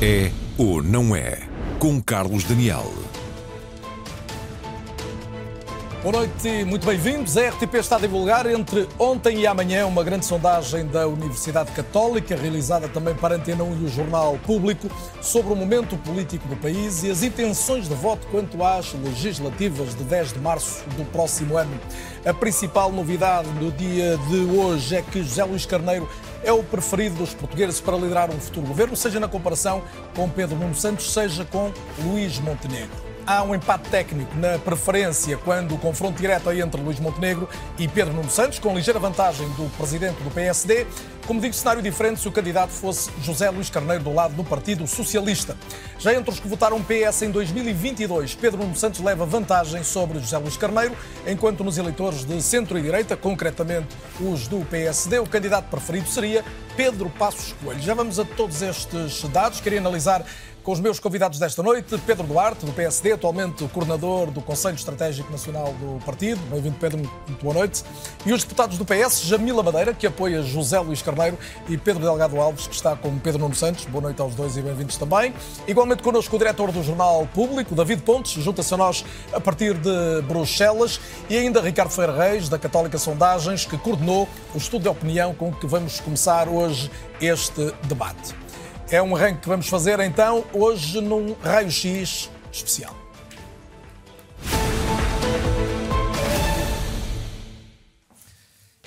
É ou não é? Com Carlos Daniel. Boa noite e muito bem-vindos. A RTP está a divulgar entre ontem e amanhã uma grande sondagem da Universidade Católica, realizada também para Antena 1 e o Jornal Público, sobre o momento político do país e as intenções de voto quanto às legislativas de 10 de março do próximo ano. A principal novidade do dia de hoje é que José Luís Carneiro é o preferido dos portugueses para liderar um futuro governo, seja na comparação com Pedro Nuno Santos, seja com Luís Montenegro há um empate técnico na preferência quando o confronto direto é entre Luís Montenegro e Pedro Nuno Santos, com ligeira vantagem do presidente do PSD. Como digo, cenário diferente se o candidato fosse José Luís Carneiro do lado do Partido Socialista. Já entre os que votaram PS em 2022, Pedro Nuno Santos leva vantagem sobre José Luís Carneiro, enquanto nos eleitores de centro e direita, concretamente os do PSD, o candidato preferido seria Pedro Passos Coelho. Já vamos a todos estes dados. Queria analisar com os meus convidados desta noite, Pedro Duarte, do PSD, atualmente coordenador do Conselho Estratégico Nacional do Partido. Bem-vindo, Pedro, muito boa noite. E os deputados do PS, Jamila Madeira, que apoia José Luís Carneiro, e Pedro Delgado Alves, que está com Pedro Nuno Santos. Boa noite aos dois e bem-vindos também. Igualmente connosco o diretor do Jornal Público, David Pontes, junta-se a nós a partir de Bruxelas, e ainda Ricardo Ferreira Reis, da Católica Sondagens, que coordenou o estudo de opinião com que vamos começar hoje este debate. É um arranque que vamos fazer então hoje num raio-x especial.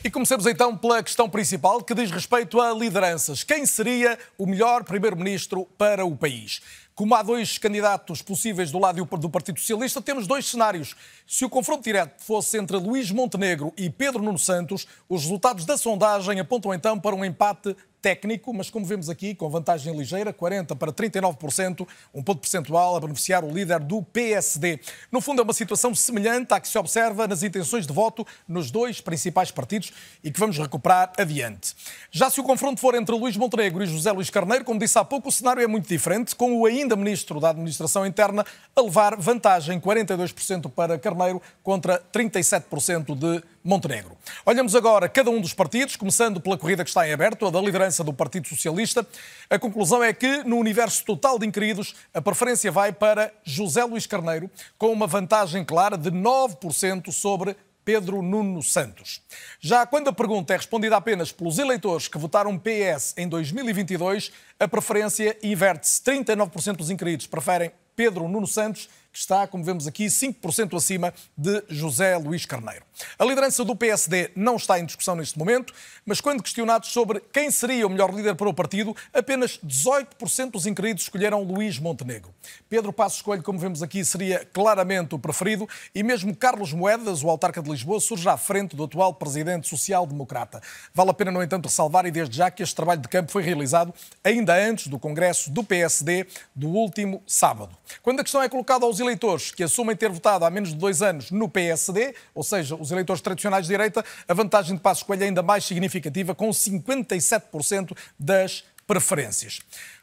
E comecemos então pela questão principal que diz respeito a lideranças. Quem seria o melhor primeiro-ministro para o país? Como há dois candidatos possíveis do lado do Partido Socialista, temos dois cenários. Se o confronto direto fosse entre Luís Montenegro e Pedro Nuno Santos, os resultados da sondagem apontam então para um empate técnico, mas como vemos aqui, com vantagem ligeira, 40% para 39%, um ponto percentual a beneficiar o líder do PSD. No fundo, é uma situação semelhante à que se observa nas intenções de voto nos dois principais partidos e que vamos recuperar adiante. Já se o confronto for entre Luís Montenegro e José Luís Carneiro, como disse há pouco, o cenário é muito diferente, com o ainda ministro da Administração Interna a levar vantagem 42% para Carneiro contra 37% de Montenegro. Olhamos agora cada um dos partidos, começando pela corrida que está em aberto, a da liderança do Partido Socialista. A conclusão é que, no universo total de inquiridos, a preferência vai para José Luís Carneiro, com uma vantagem clara de 9% sobre Pedro Nuno Santos. Já quando a pergunta é respondida apenas pelos eleitores que votaram PS em 2022, a preferência inverte-se. 39% dos inquiridos preferem Pedro Nuno Santos que está, como vemos aqui, 5% acima de José Luís Carneiro. A liderança do PSD não está em discussão neste momento, mas quando questionados sobre quem seria o melhor líder para o partido, apenas 18% dos inquiridos escolheram Luís Montenegro. Pedro Passos Coelho, como vemos aqui, seria claramente o preferido e mesmo Carlos Moedas, o autarca de Lisboa, surge à frente do atual presidente social-democrata. Vale a pena, no entanto, ressalvar e desde já que este trabalho de campo foi realizado ainda antes do congresso do PSD do último sábado. Quando a questão é colocada aos eleitores que assumem ter votado há menos de dois anos no PSD, ou seja, os eleitores tradicionais de direita, a vantagem de Passos Coelho é ainda mais significativa, com 57% das preferências.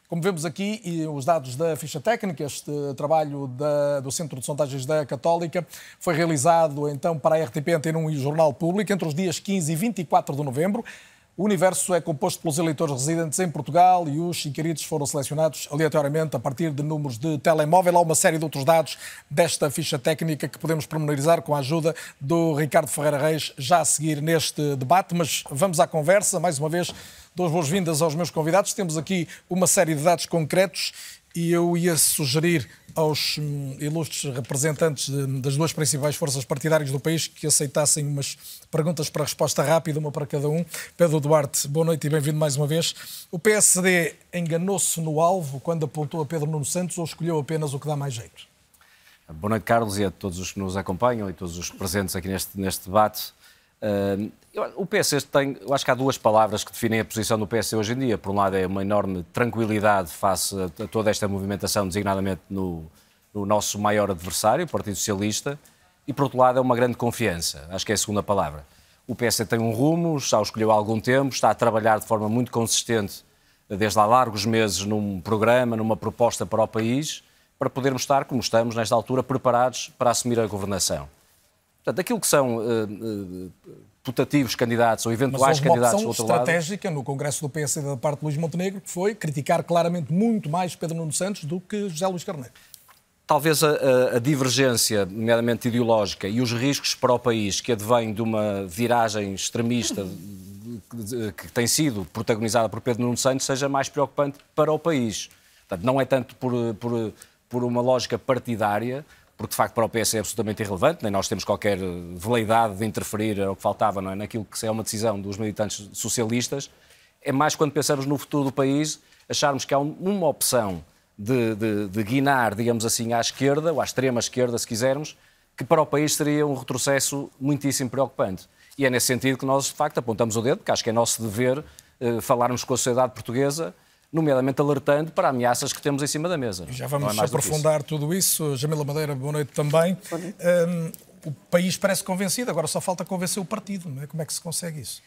Como vemos aqui, e os dados da ficha técnica, este trabalho da, do Centro de Sondagens da Católica foi realizado então para a RTP Antena 1 e Jornal Público entre os dias 15 e 24 de novembro. O universo é composto pelos eleitores residentes em Portugal e os inquiridos foram selecionados aleatoriamente a partir de números de telemóvel. Há uma série de outros dados desta ficha técnica que podemos pormenorizar com a ajuda do Ricardo Ferreira Reis já a seguir neste debate. Mas vamos à conversa. Mais uma vez, duas boas-vindas aos meus convidados. Temos aqui uma série de dados concretos e eu ia sugerir aos hum, ilustres representantes das duas principais forças partidárias do país que aceitassem umas perguntas para resposta rápida, uma para cada um. Pedro Duarte, boa noite e bem-vindo mais uma vez. O PSD enganou-se no alvo quando apontou a Pedro Nuno Santos ou escolheu apenas o que dá mais jeito? Boa noite, Carlos, e a todos os que nos acompanham e todos os presentes aqui neste, neste debate. Uh, o PS tem, eu acho que há duas palavras que definem a posição do PS hoje em dia. Por um lado, é uma enorme tranquilidade face a toda esta movimentação, designadamente no, no nosso maior adversário, o Partido Socialista, e por outro lado, é uma grande confiança. Acho que é a segunda palavra. O PS tem um rumo, já o escolheu há algum tempo, está a trabalhar de forma muito consistente desde há largos meses num programa, numa proposta para o país, para podermos estar, como estamos nesta altura, preparados para assumir a governação. Portanto, aquilo que são uh, uh, putativos candidatos ou eventuais uma candidatos do outro lado. estratégica no Congresso do PSD da parte de Luís Montenegro, que foi criticar claramente muito mais Pedro Nuno Santos do que José Luís Carneiro. Talvez a, a, divergência, nomeadamente ideológica, e os riscos para o país que advém de uma viragem extremista que tem sido protagonizada por Pedro Nuno Santos seja mais preocupante para o país. Portanto, não é tanto por, por, por uma lógica partidária, porque de facto para o PS é absolutamente irrelevante, nem nós temos qualquer veleidade de interferir, é o que faltava, não é? naquilo que é uma decisão dos militantes socialistas. É mais quando pensamos no futuro do país, acharmos que há uma opção de, de, de guinar, digamos assim, à esquerda, ou à extrema esquerda, se quisermos, que para o país seria um retrocesso muitíssimo preocupante. E é nesse sentido que nós, de facto, apontamos o dedo, porque acho que é nosso dever eh, falarmos com a sociedade portuguesa, nomeadamente alertando para ameaças que temos em cima da mesa. Já vamos é aprofundar isso. tudo isso. Jamila Madeira, boa noite também. Boa noite. Um, o país parece convencido, agora só falta convencer o partido. Não é? Como é que se consegue isso?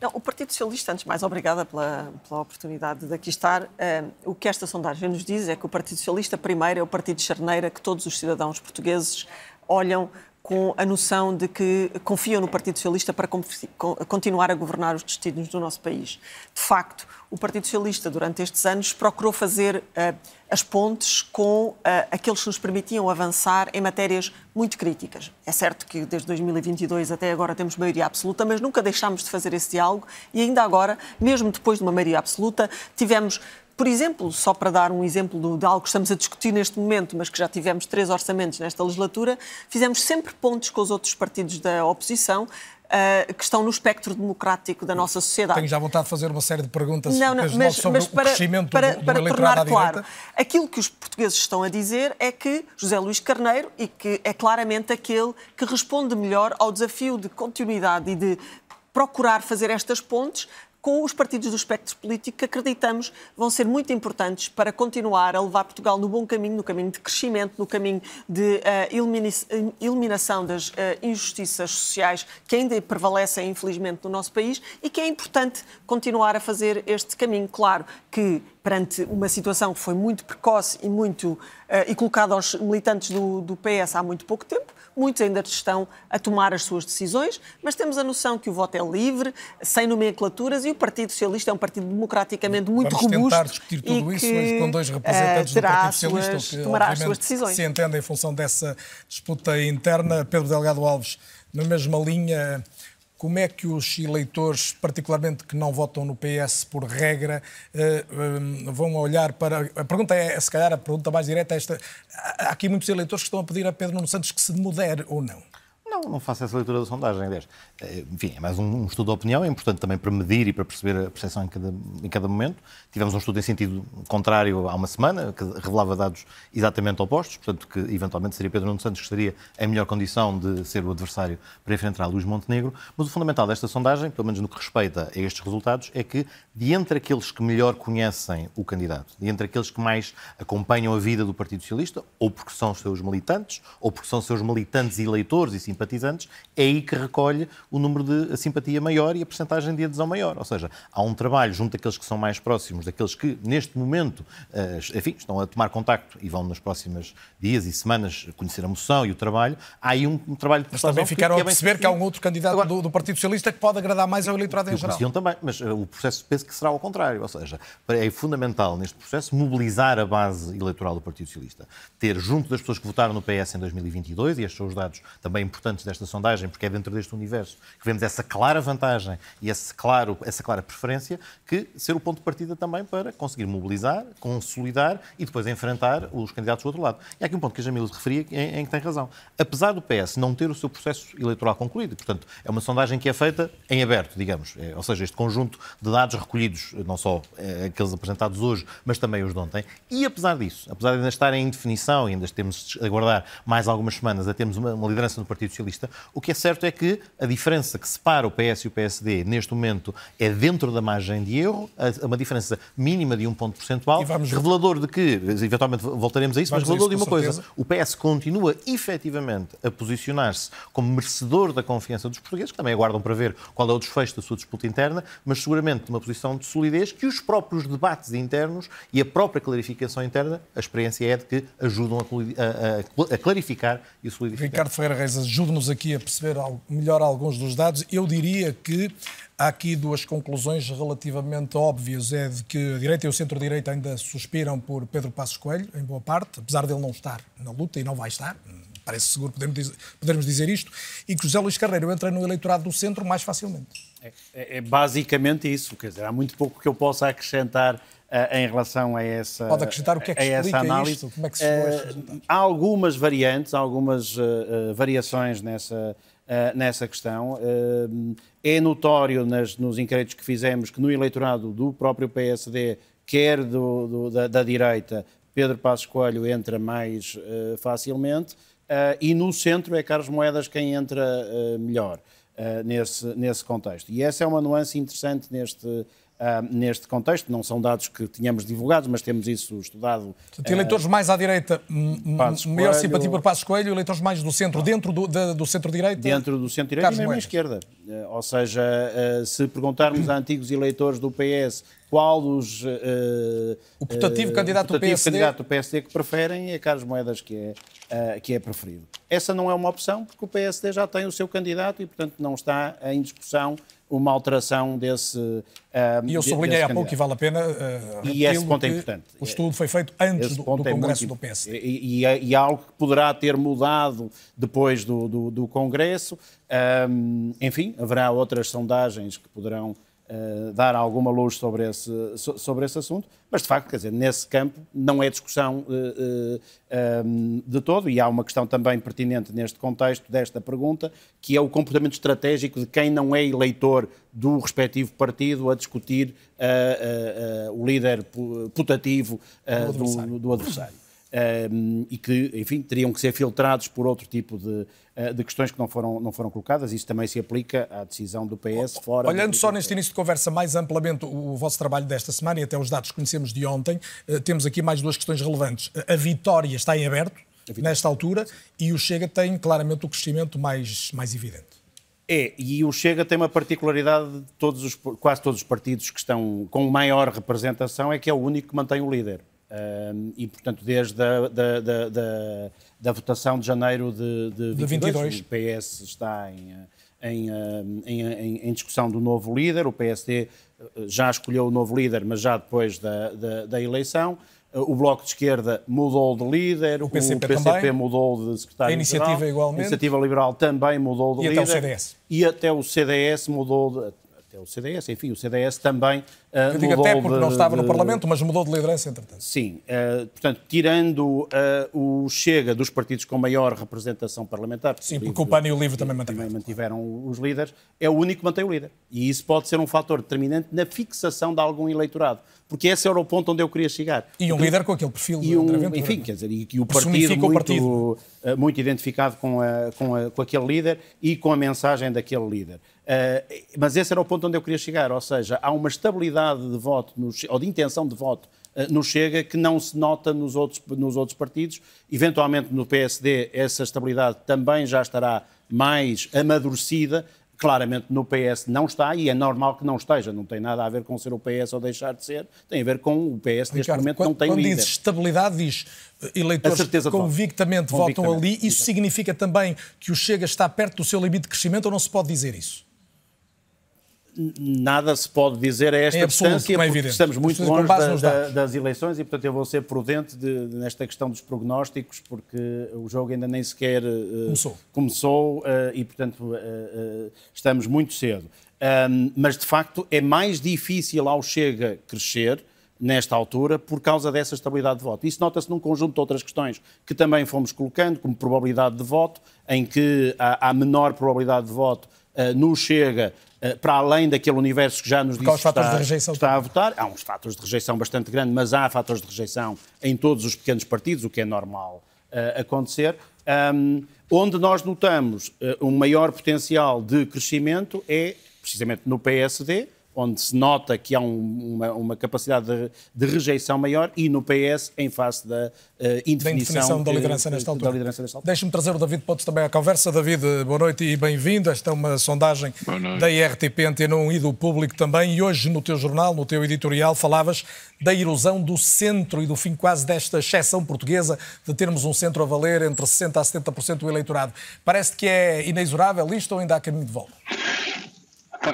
Não, o Partido Socialista, antes de mais, obrigada pela, pela oportunidade de aqui estar. Uh, o que esta sondagem nos diz é que o Partido Socialista, primeiro, é o partido de charneira que todos os cidadãos portugueses olham com a noção de que confiam no Partido Socialista para continuar a governar os destinos do nosso país. De facto, o Partido Socialista, durante estes anos, procurou fazer uh, as pontes com uh, aqueles que nos permitiam avançar em matérias muito críticas. É certo que desde 2022 até agora temos maioria absoluta, mas nunca deixámos de fazer esse diálogo e ainda agora, mesmo depois de uma maioria absoluta, tivemos por exemplo, só para dar um exemplo de algo que estamos a discutir neste momento, mas que já tivemos três orçamentos nesta legislatura, fizemos sempre pontos com os outros partidos da oposição Uh, que estão no espectro democrático da nossa sociedade. Tenho já vontade de fazer uma série de perguntas não, não, mas, sobre mas para, o crescimento para, do, do para tornar claro, aquilo que os portugueses estão a dizer é que José Luís Carneiro, e que é claramente aquele que responde melhor ao desafio de continuidade e de procurar fazer estas pontes, com os partidos do espectro político que acreditamos vão ser muito importantes para continuar a levar Portugal no bom caminho, no caminho de crescimento, no caminho de uh, eliminação das uh, injustiças sociais que ainda prevalecem, infelizmente, no nosso país e que é importante continuar a fazer este caminho. Claro que perante uma situação que foi muito precoce e muito uh, e colocada aos militantes do, do PS há muito pouco tempo, muitos ainda estão a tomar as suas decisões, mas temos a noção que o voto é livre, sem nomenclaturas, e o Partido Socialista é um partido democraticamente muito Vamos robusto. tentar discutir tudo isso hoje com dois representantes uh, do Partido Socialista, suas, que tomará as suas decisões. se entendem em função dessa disputa interna. Pedro Delgado Alves, na mesma linha, como é que os eleitores, particularmente que não votam no PS por regra, eh, eh, vão olhar para. A pergunta é, se calhar, a pergunta mais direta é esta. Há aqui muitos eleitores que estão a pedir a Pedro Nuno Santos que se modere ou não? Não, não faço essa leitura da sondagem, aliás. Eh, enfim, é mais um, um, estudo de opinião, é importante também para medir e para perceber a percepção em cada, em cada momento. Tivemos um estudo em sentido contrário há uma semana, que revelava dados exatamente opostos, portanto, que eventualmente seria Pedro Nuno Santos que estaria em melhor condição de ser o adversário para enfrentar Luís Montenegro. Mas o fundamental desta sondagem, pelo menos no que respeita a estes resultados, é que, de entre aqueles que melhor conhecem o candidato, de entre aqueles que mais acompanham a vida do Partido Socialista, ou porque são seus militantes, ou porque são seus militantes eleitores e simpatizantes, é aí que recolhe o número de simpatia maior e a percentagem de adesão maior. Ou seja, há um trabalho junto daqueles que são mais próximos, daqueles que neste momento eh, enfim, estão a tomar contacto e vão nos próximos dias e semanas conhecer a moção e o trabalho. Há aí um, um trabalho de Mas também ficaram que, é a perceber que há um outro candidato Agora, do, do, Partido Socialista que pode agradar mais ao eleitorado em geral. também, mas uh, o processo penso que será ao contrário. Ou seja, é fundamental neste processo mobilizar a base eleitoral do Partido Socialista. Ter junto das pessoas que votaram no PS em 2022, e estes são os dados também importantes desta sondagem, porque é dentro deste universo que vemos essa clara vantagem e esse claro, essa clara preferência, que ser o ponto de partida também para conseguir mobilizar, consolidar e depois enfrentar os candidatos do outro lado. E há aqui um ponto que a Jamila referia em, em que tem razão. Apesar do PS não ter o seu processo eleitoral concluído, portanto, é uma sondagem que é feita em aberto, digamos, é, ou seja, este conjunto de dados recolhidos, não só é, aqueles apresentados hoje, mas também os de ontem, e apesar disso, apesar de ainda estarem em definição e ainda temos de aguardar mais algumas semanas a termos uma, uma liderança no Partido Socialista, o que é certo é que a diferença que separa o PS e o PSD neste momento é dentro da margem de erro, uma diferença mínima de um ponto percentual, vamos... revelador de que, eventualmente voltaremos a isso, vamos mas revelador de uma coisa, o PS continua efetivamente a posicionar-se como merecedor da confiança dos portugueses, que também aguardam para ver qual é o desfecho da sua disputa interna, mas seguramente numa posição de solidez que os próprios debates internos e a própria clarificação interna, a experiência é de que ajudam a, a, a clarificar e solidificar. Ricardo Ferreira Reis ajuda ajude-nos aqui a perceber melhor alguns dos dados. Eu diria que há aqui duas conclusões relativamente óbvias. É de que a direita e o centro-direita ainda suspiram por Pedro Passos Coelho, em boa parte, apesar dele não estar na luta e não vai estar. Parece seguro podermos dizer isto. E que José Luís Carreiro entra no eleitorado do centro mais facilmente. É, é, é basicamente isso. Quer dizer, há muito pouco que eu possa acrescentar em relação a essa Pode acrescentar o que é que explica análise. isto? Como é que se uh, Há algumas variantes, algumas uh, variações nessa, nessa questão. é notório nas, nos inquéritos que fizemos que no eleitorado do próprio PSD, quer do, do, da, da, direita, Pedro Passos Coelho entra mais facilmente e no centro é Carlos Moedas quem entra melhor. nesse, nesse contexto. E essa é uma nuance interessante neste, Uh, neste contexto. Não são dados que tínhamos divulgados, mas temos isso estudado. Tem eleitores uh, mais à direita, maior simpatia por Passos Coelho, eleitores mais do centro, dentro do, do centro-direita? Dentro do centro-direita e mesmo à esquerda. Uh, ou seja, se perguntarmos a antigos eleitores do PS qual dos... o putativo candidato, o putativo do PSD? candidato do PSD que preferem é Carlos Moedas que é, que é preferido. Essa não é uma opção, porque o PSD já tem o seu candidato e, portanto, não está em discussão uma alteração desse. Uh, e eu sublinhei há pouco e vale a pena. Uh, e esse ponto é importante. O estudo foi feito antes do, do, é Congresso do PS. E, e, é, e, algo que poderá ter mudado depois do, do, do Congresso. Um, enfim, haverá outras sondagens que poderão uh, dar alguma luz sobre esse, sobre esse assunto, mas de facto, quer dizer, nesse campo não é discussão uh, uh, um, de todo, e há uma questão também pertinente neste contexto desta pergunta, que é o comportamento estratégico de quem não é eleitor do respectivo partido a discutir o líder putativo. Do, do adversário um, e que, enfim, teriam que ser filtrados por outro tipo de, uh, de questões que não foram, não foram colocadas. Isso também se aplica à decisão do PS fora. Olhando só neste início de conversa mais amplamente o vosso trabalho desta semana e até os dados que conhecemos de ontem, uh, temos aqui mais duas questões relevantes. A vitória está em aberto, nesta altura, e o Chega tem claramente o crescimento mais, mais evidente. É, e o Chega tem uma particularidade de todos os, quase todos os partidos que estão com maior representação, é que é o único que mantém o líder e, portanto, desde a da, da, da, da, votação de janeiro de, de, 22, 22. o PS está em, em, em, em, discussão do novo líder, o PSD eh, já escolheu o novo líder, mas já depois da, da, eleição. O Bloco de Esquerda mudou de líder, o PCP, o PCP mudou de secretário A Iniciativa igualmente. A Iniciativa Liberal também mudou de e líder. E até o CDS. E até o CDS mudou de, até o CDS, enfim, o CDS também uh, Eu digo mudou até porque de, não estava de... no Parlamento, mas mudou de liderança, entretanto. Sim, uh, portanto, tirando uh, o Chega dos partidos com maior representação parlamentar... Sim, porque o PAN e o LIVRE também mantiveram. Também mantiveram os líderes, é o único que mantém o líder. E isso pode ser um fator determinante na fixação de algum eleitorado. Porque esse era o ponto onde eu queria chegar. E um líder com aquele perfil e um, Enfim, quer dizer, e, e o partido muito, o partido. muito identificado com, a, com, a, com aquele líder e com a mensagem daquele líder. Uh, mas esse era o ponto onde eu queria chegar, ou seja, há uma estabilidade de voto, no, ou de intenção de voto uh, no Chega que não se nota nos outros, nos outros partidos. Eventualmente no PSD essa estabilidade também já estará mais amadurecida. Claramente no PS não está e é normal que não esteja. Não tem nada a ver com ser o PS ou deixar de ser. Tem a ver com o PS neste Ricardo, momento quando, não tem quando líder. Quando diz estabilidade, diz eh, eleitores convictamente votam ali. Isso Exato. significa também que o Chega está perto do seu limite de crescimento ou não se pode dizer isso? Nada se pode dizer a esta é absoluto, distância, porque estamos muito longe da, da, das eleições e, portanto, eu vou ser prudente de, de, nesta questão dos prognósticos, porque o jogo ainda nem sequer uh, começou, começou uh, e, portanto, uh, estamos muito cedo. Um, mas, de facto, é mais difícil ao Chega crescer nesta altura por causa dessa estabilidade de voto. Isso nota-se num conjunto de outras questões que também fomos colocando, como probabilidade de voto, em que há, há menor probabilidade de voto no Chega para além daquele universo que já nos disse que está, está, a votar. Há uns fatores de rejeição bastante grandes, mas há fatores de rejeição em todos os pequenos partidos, o que é normal uh, acontecer. Um, onde nós notamos uh, um maior potencial de crescimento é precisamente no PSD, onde se nota que há um, uma, uma, capacidade de, de, rejeição maior, e no PS, em face da uh, indefinição, da liderança nesta altura. altura. Deixe-me trazer o David Potes também à conversa. David, boa noite e bem-vindo. Esta é uma sondagem da IRTP Antena 1 e do público também. E hoje, no teu jornal, no teu editorial, falavas da erosão do centro e do fim quase desta exceção portuguesa de termos um centro a valer entre 60% a 70% do eleitorado. Parece que é inexorável isto ou ainda há caminho de volta?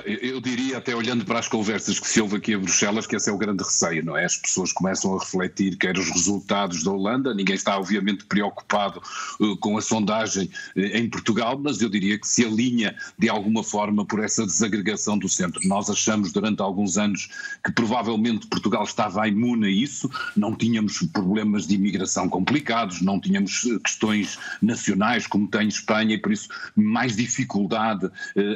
Eu diria, até olhando para as conversas que se houve aqui em Bruxelas, que esse é o grande receio, não é? As pessoas começam a refletir quer os resultados da Holanda, ninguém está obviamente preocupado uh, com a sondagem uh, em Portugal, mas eu diria que se alinha de alguma forma por essa desagregação do centro. Nós achamos durante alguns anos que provavelmente Portugal estava imune a isso, não tínhamos problemas de imigração complicados, não tínhamos uh, questões nacionais como tem Espanha e por isso mais dificuldade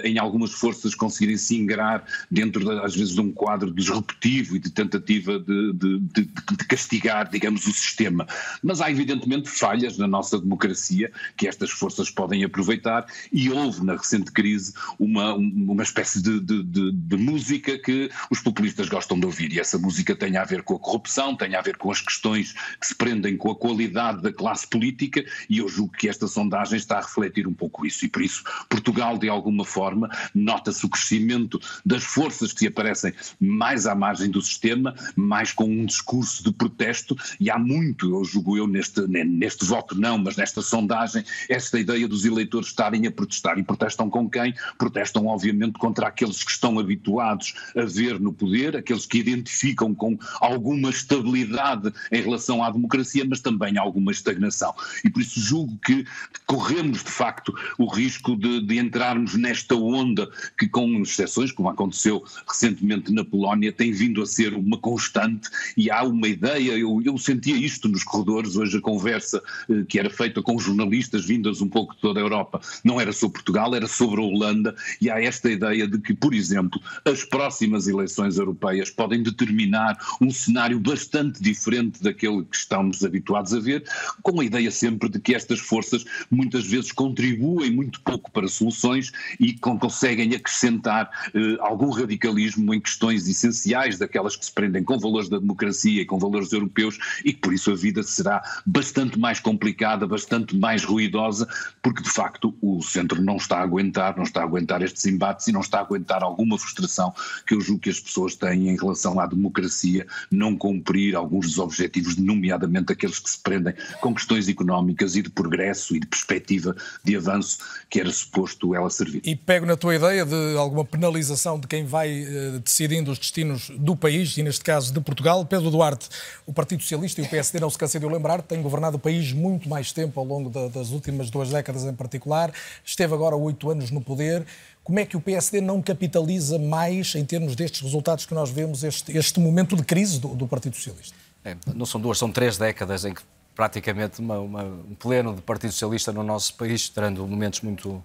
em algumas forças conseguir conseguirem se ingrar dentro, de, às vezes, de um quadro disruptivo e de tentativa de, de, de, castigar, digamos, o sistema. Mas há, evidentemente, falhas na nossa democracia que estas forças podem aproveitar e houve, na recente crise, uma, uma espécie de, de música que os populistas gostam de ouvir. E essa música tem a ver com a corrupção, tem a ver com as questões que se prendem com a qualidade da classe política e eu julgo que esta sondagem está a refletir um pouco isso. E por isso, Portugal, de alguma forma, nota-se o crescimento crescimento das forças que aparecem mais à margem do sistema, mais com um discurso de protesto, e há muito, eu julgo eu, neste, neste voto não, mas nesta sondagem, esta ideia dos eleitores estarem a protestar. E protestam com quem? Protestam, obviamente, contra aqueles que estão habituados a ver no poder, aqueles que identificam com alguma estabilidade em relação à democracia, mas também alguma estagnação. E por isso julgo que corremos, de facto, o risco de, de entrarmos nesta onda que, com exceções, como aconteceu recentemente na Polónia, tem vindo a ser uma constante e há uma ideia, eu, eu sentia isto nos corredores, hoje a conversa eh, que era feita com jornalistas vindas um pouco de toda a Europa, não era sobre Portugal, era sobre a Holanda, e há esta ideia de que, por exemplo, as próximas eleições europeias podem determinar um cenário bastante diferente daquele que estamos habituados a ver, com a ideia sempre de que estas forças muitas vezes contribuem muito pouco para soluções e conseguem acrescentar eh, algum radicalismo em questões essenciais, daquelas que se prendem com valores da democracia e com valores europeus, e que por isso a vida será bastante mais complicada, bastante mais ruidosa, porque de facto o centro não está a aguentar, não está a aguentar estes embates e não está a aguentar alguma frustração que eu julgo que as pessoas têm em relação à democracia não cumprir alguns dos objetivos, nomeadamente aqueles que se prendem com questões económicas e de progresso e de perspectiva de avanço que era suposto ela servir. E pego na tua ideia de alguma uma penalização de quem vai uh, decidindo os destinos do país, e neste caso de Portugal. Pedro Duarte, o Partido Socialista e o PSD, não se cansa de o lembrar, têm governado o país muito mais tempo ao longo da, das últimas duas décadas em particular. Esteve agora oito anos no poder. Como é que o PSD não capitaliza mais, em termos destes resultados que nós vemos, este, este momento de crise do, do Partido Socialista? É, não são duas, são três décadas em que praticamente uma, uma, um pleno de Partido Socialista no nosso país, tendo momentos muito,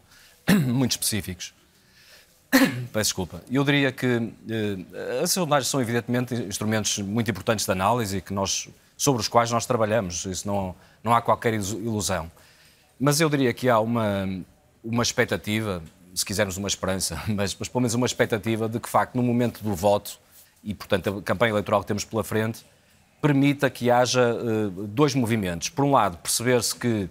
muito específicos. Peço desculpa. Eu diria que eh, as sondagens são evidentemente instrumentos muito importantes de análise que nós, sobre os quais nós trabalhamos. Isso não, não há qualquer ilusão. Mas eu diria que há uma, uma expectativa, se quisermos uma esperança, mas, mas pelo menos uma expectativa de que, de facto, no momento do voto, e portanto a campanha eleitoral que temos pela frente, permita que haja uh, dois movimentos. Por um lado, perceber-se que,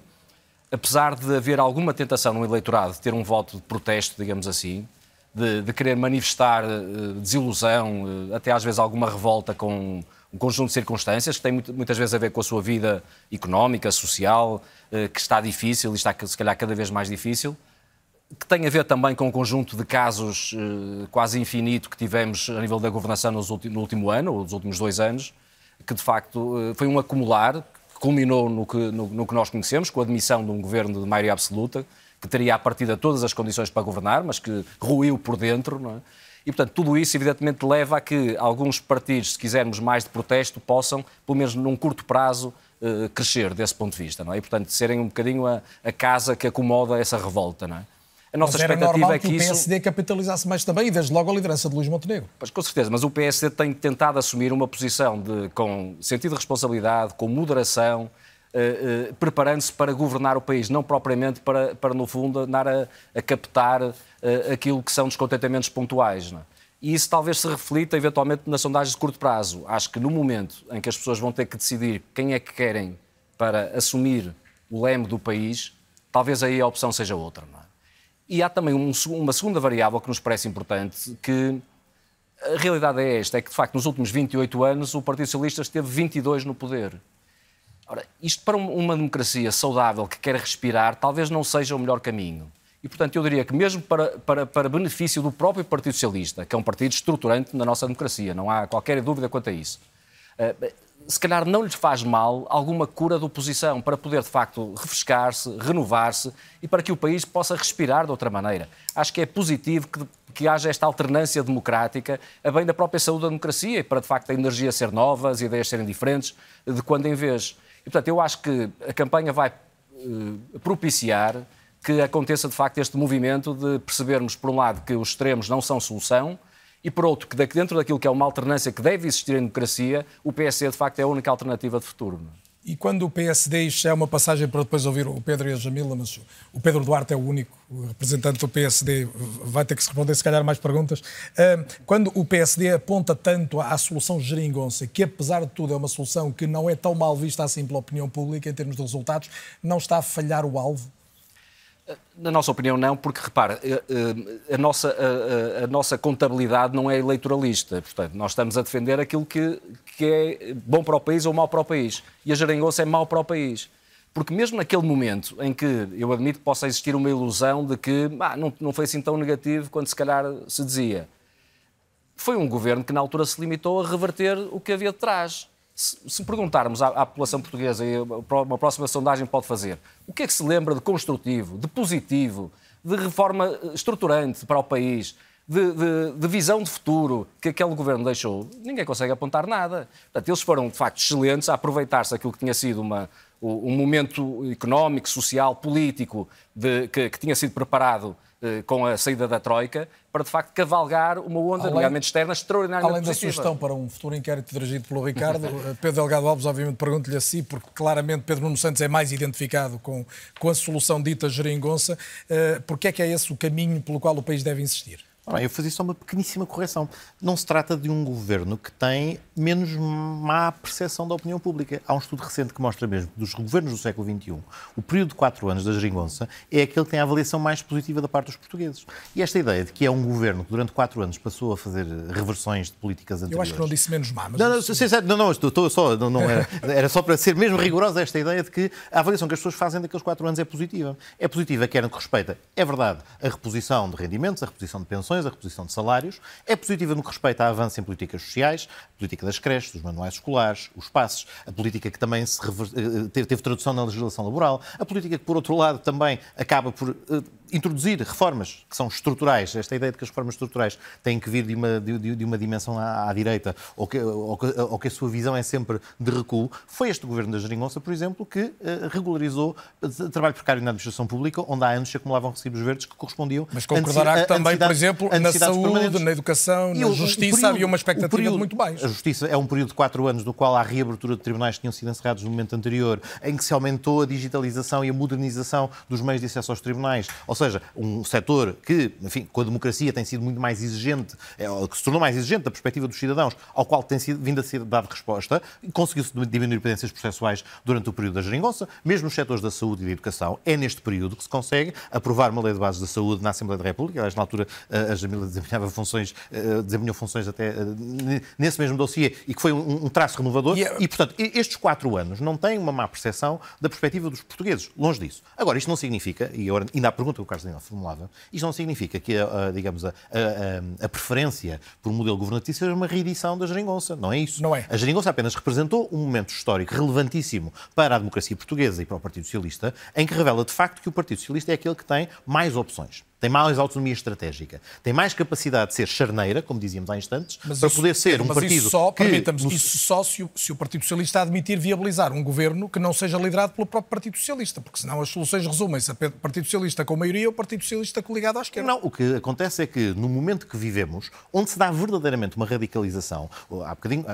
apesar de haver alguma tentação no eleitorado de ter um voto de protesto, digamos assim, de, de querer manifestar uh, desilusão, uh, até às vezes alguma revolta com um conjunto de circunstâncias que tem muitas vezes a ver com a sua vida económica, social, uh, que está difícil e está se calhar cada vez mais difícil, que tem a ver também com um conjunto de casos quase infinito que tivemos a nível da governação no último ano, ou nos últimos dois anos, que de facto foi um acumular que culminou no que, no, no que nós conhecemos, com a admissão de um governo de maioria absoluta, que teria à partida todas as condições para governar, mas que ruiu por dentro, não é? E, portanto, tudo isso, evidentemente, leva a que alguns partidos, se quisermos mais de protesto, possam, pelo menos num curto prazo, uh, crescer desse ponto de vista, não é? E, portanto, serem um bocadinho a, a casa que acomoda essa revolta, não é? A nossa mas era expectativa é que, que o PSD isso... capitalizasse mais também, e desde logo a liderança de Luís Montenegro. Pois, com certeza, mas o PSD tem tentado assumir uma posição de, com sentido de responsabilidade, com moderação, uh, uh, preparando-se para governar o país, não propriamente para, para no fundo, andar a, a captar uh, aquilo que são descontentamentos pontuais. Não é? E isso talvez se reflita eventualmente nas sondagens de curto prazo. Acho que no momento em que as pessoas vão ter que decidir quem é que querem para assumir o leme do país, talvez aí a opção seja outra. Não é? E há também um, uma segunda variável que nos parece importante, que a realidade é esta, é que de facto nos últimos 28 anos o Partido Socialista esteve 22 no poder. Ora, isto para uma democracia saudável que quer respirar, talvez não seja o melhor caminho. E, portanto, eu diria que mesmo para, para, para benefício do próprio Partido Socialista, que é um partido estruturante na nossa democracia, não há qualquer dúvida quanto a isso, eh, se calhar não lhes faz mal alguma cura de oposição para poder, de facto, refrescar-se, renovar-se e para que o país possa respirar de outra maneira. Acho que é positivo que, que haja esta alternância democrática a bem da própria saúde da democracia e para, de facto, a energia ser nova, as ideias serem diferentes, de quando em vez. E, portanto, eu acho que a campanha vai uh, propiciar que aconteça, de facto, este movimento de percebermos, por um lado, que os extremos não são solução, e por outro, que dentro daquilo que é uma alternância que deve existir em democracia, o PSD de facto é a única alternativa de futuro. E quando o PSD, isto é uma passagem para depois ouvir o Pedro e a Jamila, mas o Pedro Duarte é o único representante do PSD, vai ter que se responder se calhar mais perguntas. Quando o PSD aponta tanto à solução geringonça, que apesar de tudo é uma solução que não é tão mal vista assim pela opinião pública em termos de resultados, não está a falhar o alvo? Na nossa opinião, não, porque repara, eh, eh, a nossa, a, a, nossa contabilidade não é eleitoralista. Portanto, nós estamos a defender aquilo que, que é bom para o país ou mau para o país. E a Jeringonça é mau para o país. Porque mesmo naquele momento em que eu admito que possa existir uma ilusão de que ah, não, não foi assim tão negativo quanto se calhar se dizia, foi um governo que na altura se limitou a reverter o que havia de trás se, perguntarmos à, à, população portuguesa, e uma próxima sondagem pode fazer, o que é que se lembra de construtivo, de positivo, de reforma estruturante para o país, de, de, de, visão de futuro que aquele governo deixou, ninguém consegue apontar nada. Portanto, eles foram, de facto, excelentes a aproveitar-se aquilo que tinha sido uma, um momento económico, social, político de, que, que tinha sido preparado eh, com a saída da Troika, para de facto cavalgar uma onda, nomeadamente externa, extraordinariamente Além positiva. da sugestão para um futuro inquérito dirigido pelo Ricardo, eh, Pedro Delgado Alves, obviamente, pergunto-lhe assim, porque claramente Pedro Nuno Santos é mais identificado com, com a solução dita geringonça. Uh, porque é que é esse o caminho pelo qual o país deve insistir? Ora, eu fazia só uma pequeníssima correção. Não se trata de um governo que tem menos má percepção da opinião pública. Há um estudo recente que mostra mesmo que dos governos do século XXI, o período de quatro anos da geringonça é aquele que tem a avaliação mais positiva da parte dos portugueses. E esta ideia de que é um governo que durante quatro anos passou a fazer reversões de políticas anteriores... Eu acho que não disse menos má, mas... Não, não, não, não, não estou só... Não, não era, era só para ser mesmo rigorosa esta ideia de que a avaliação que as pessoas fazem daqueles quatro anos é positiva. É positiva quer no que respeita, é verdade, a reposição de rendimentos, a reposição de pensões, a reposição de salários, é positiva no que respeita a avanço em políticas sociais, a política das creches, dos manuais escolares, os passos, a política que também rever... Eh, teve, tradução na legislação laboral, a política que, por outro lado, também acaba por uh, introduzir reformas que são estruturais. Esta ideia de que as reformas estruturais têm que vir de uma, de, de uma dimensão à, à direita ou que, ou, que, ou que, a sua visão é sempre de recuo. Foi este governo da Geringonça, por exemplo, que uh, regularizou o trabalho precário na administração pública, onde há anos se acumulavam recibos verdes que correspondiam Mas concordará que também, por exemplo, na saúde, na educação, na justiça, período, havia uma expectativa período, muito baixa. A justiça é um período de quatro anos no qual há reabertura de tribunais que tinham sido encerrados no momento anterior, em que se aumentou a digitalização e a modernização dos meios de acesso aos tribunais. Ou seja, um setor que, enfim, com a democracia tem sido muito mais exigente, é, que se tornou mais exigente da perspectiva dos cidadãos, ao qual tem sido, vindo a ser dada resposta, conseguiu-se diminuir pendências processuais durante o período da geringonça, mesmo nos setores da saúde e da educação. É neste período que se consegue aprovar uma lei de bases da saúde na Assembleia da República. Aliás, na altura, a Jamila desempenhava funções, eh, desempenhou funções até eh, nesse mesmo dossiê e que foi um traço renovador. E, e, portanto, estes quatro anos não têm uma má percepção da perspectiva dos portugueses. Longe disso. Agora, isto não significa, e ainda há a pergunta que o Carlos Daniel formulava, isto não significa que, a, a digamos, a, a, preferência por um modelo governatício seja uma reedição da geringonça. Não é isso. Não é. A geringonça apenas representou um momento histórico relevantíssimo para a democracia portuguesa e para o Partido Socialista, em que revela de facto que o Partido Socialista é aquele que tem mais opções tem mais autonomia estratégica, tem mais capacidade de ser charneira, como dizíamos há instantes, mas para isso, poder ser um partido. Isso só, que... isso só se o, se o, Partido Socialista admitir viabilizar um governo que não seja liderado pelo próprio Partido Socialista, porque senão as soluções resumem-se a Partido Socialista com maioria ou Partido Socialista coligado à esquerda. Não, o que acontece é que no momento que vivemos, onde se dá verdadeiramente uma radicalização, há bocadinho,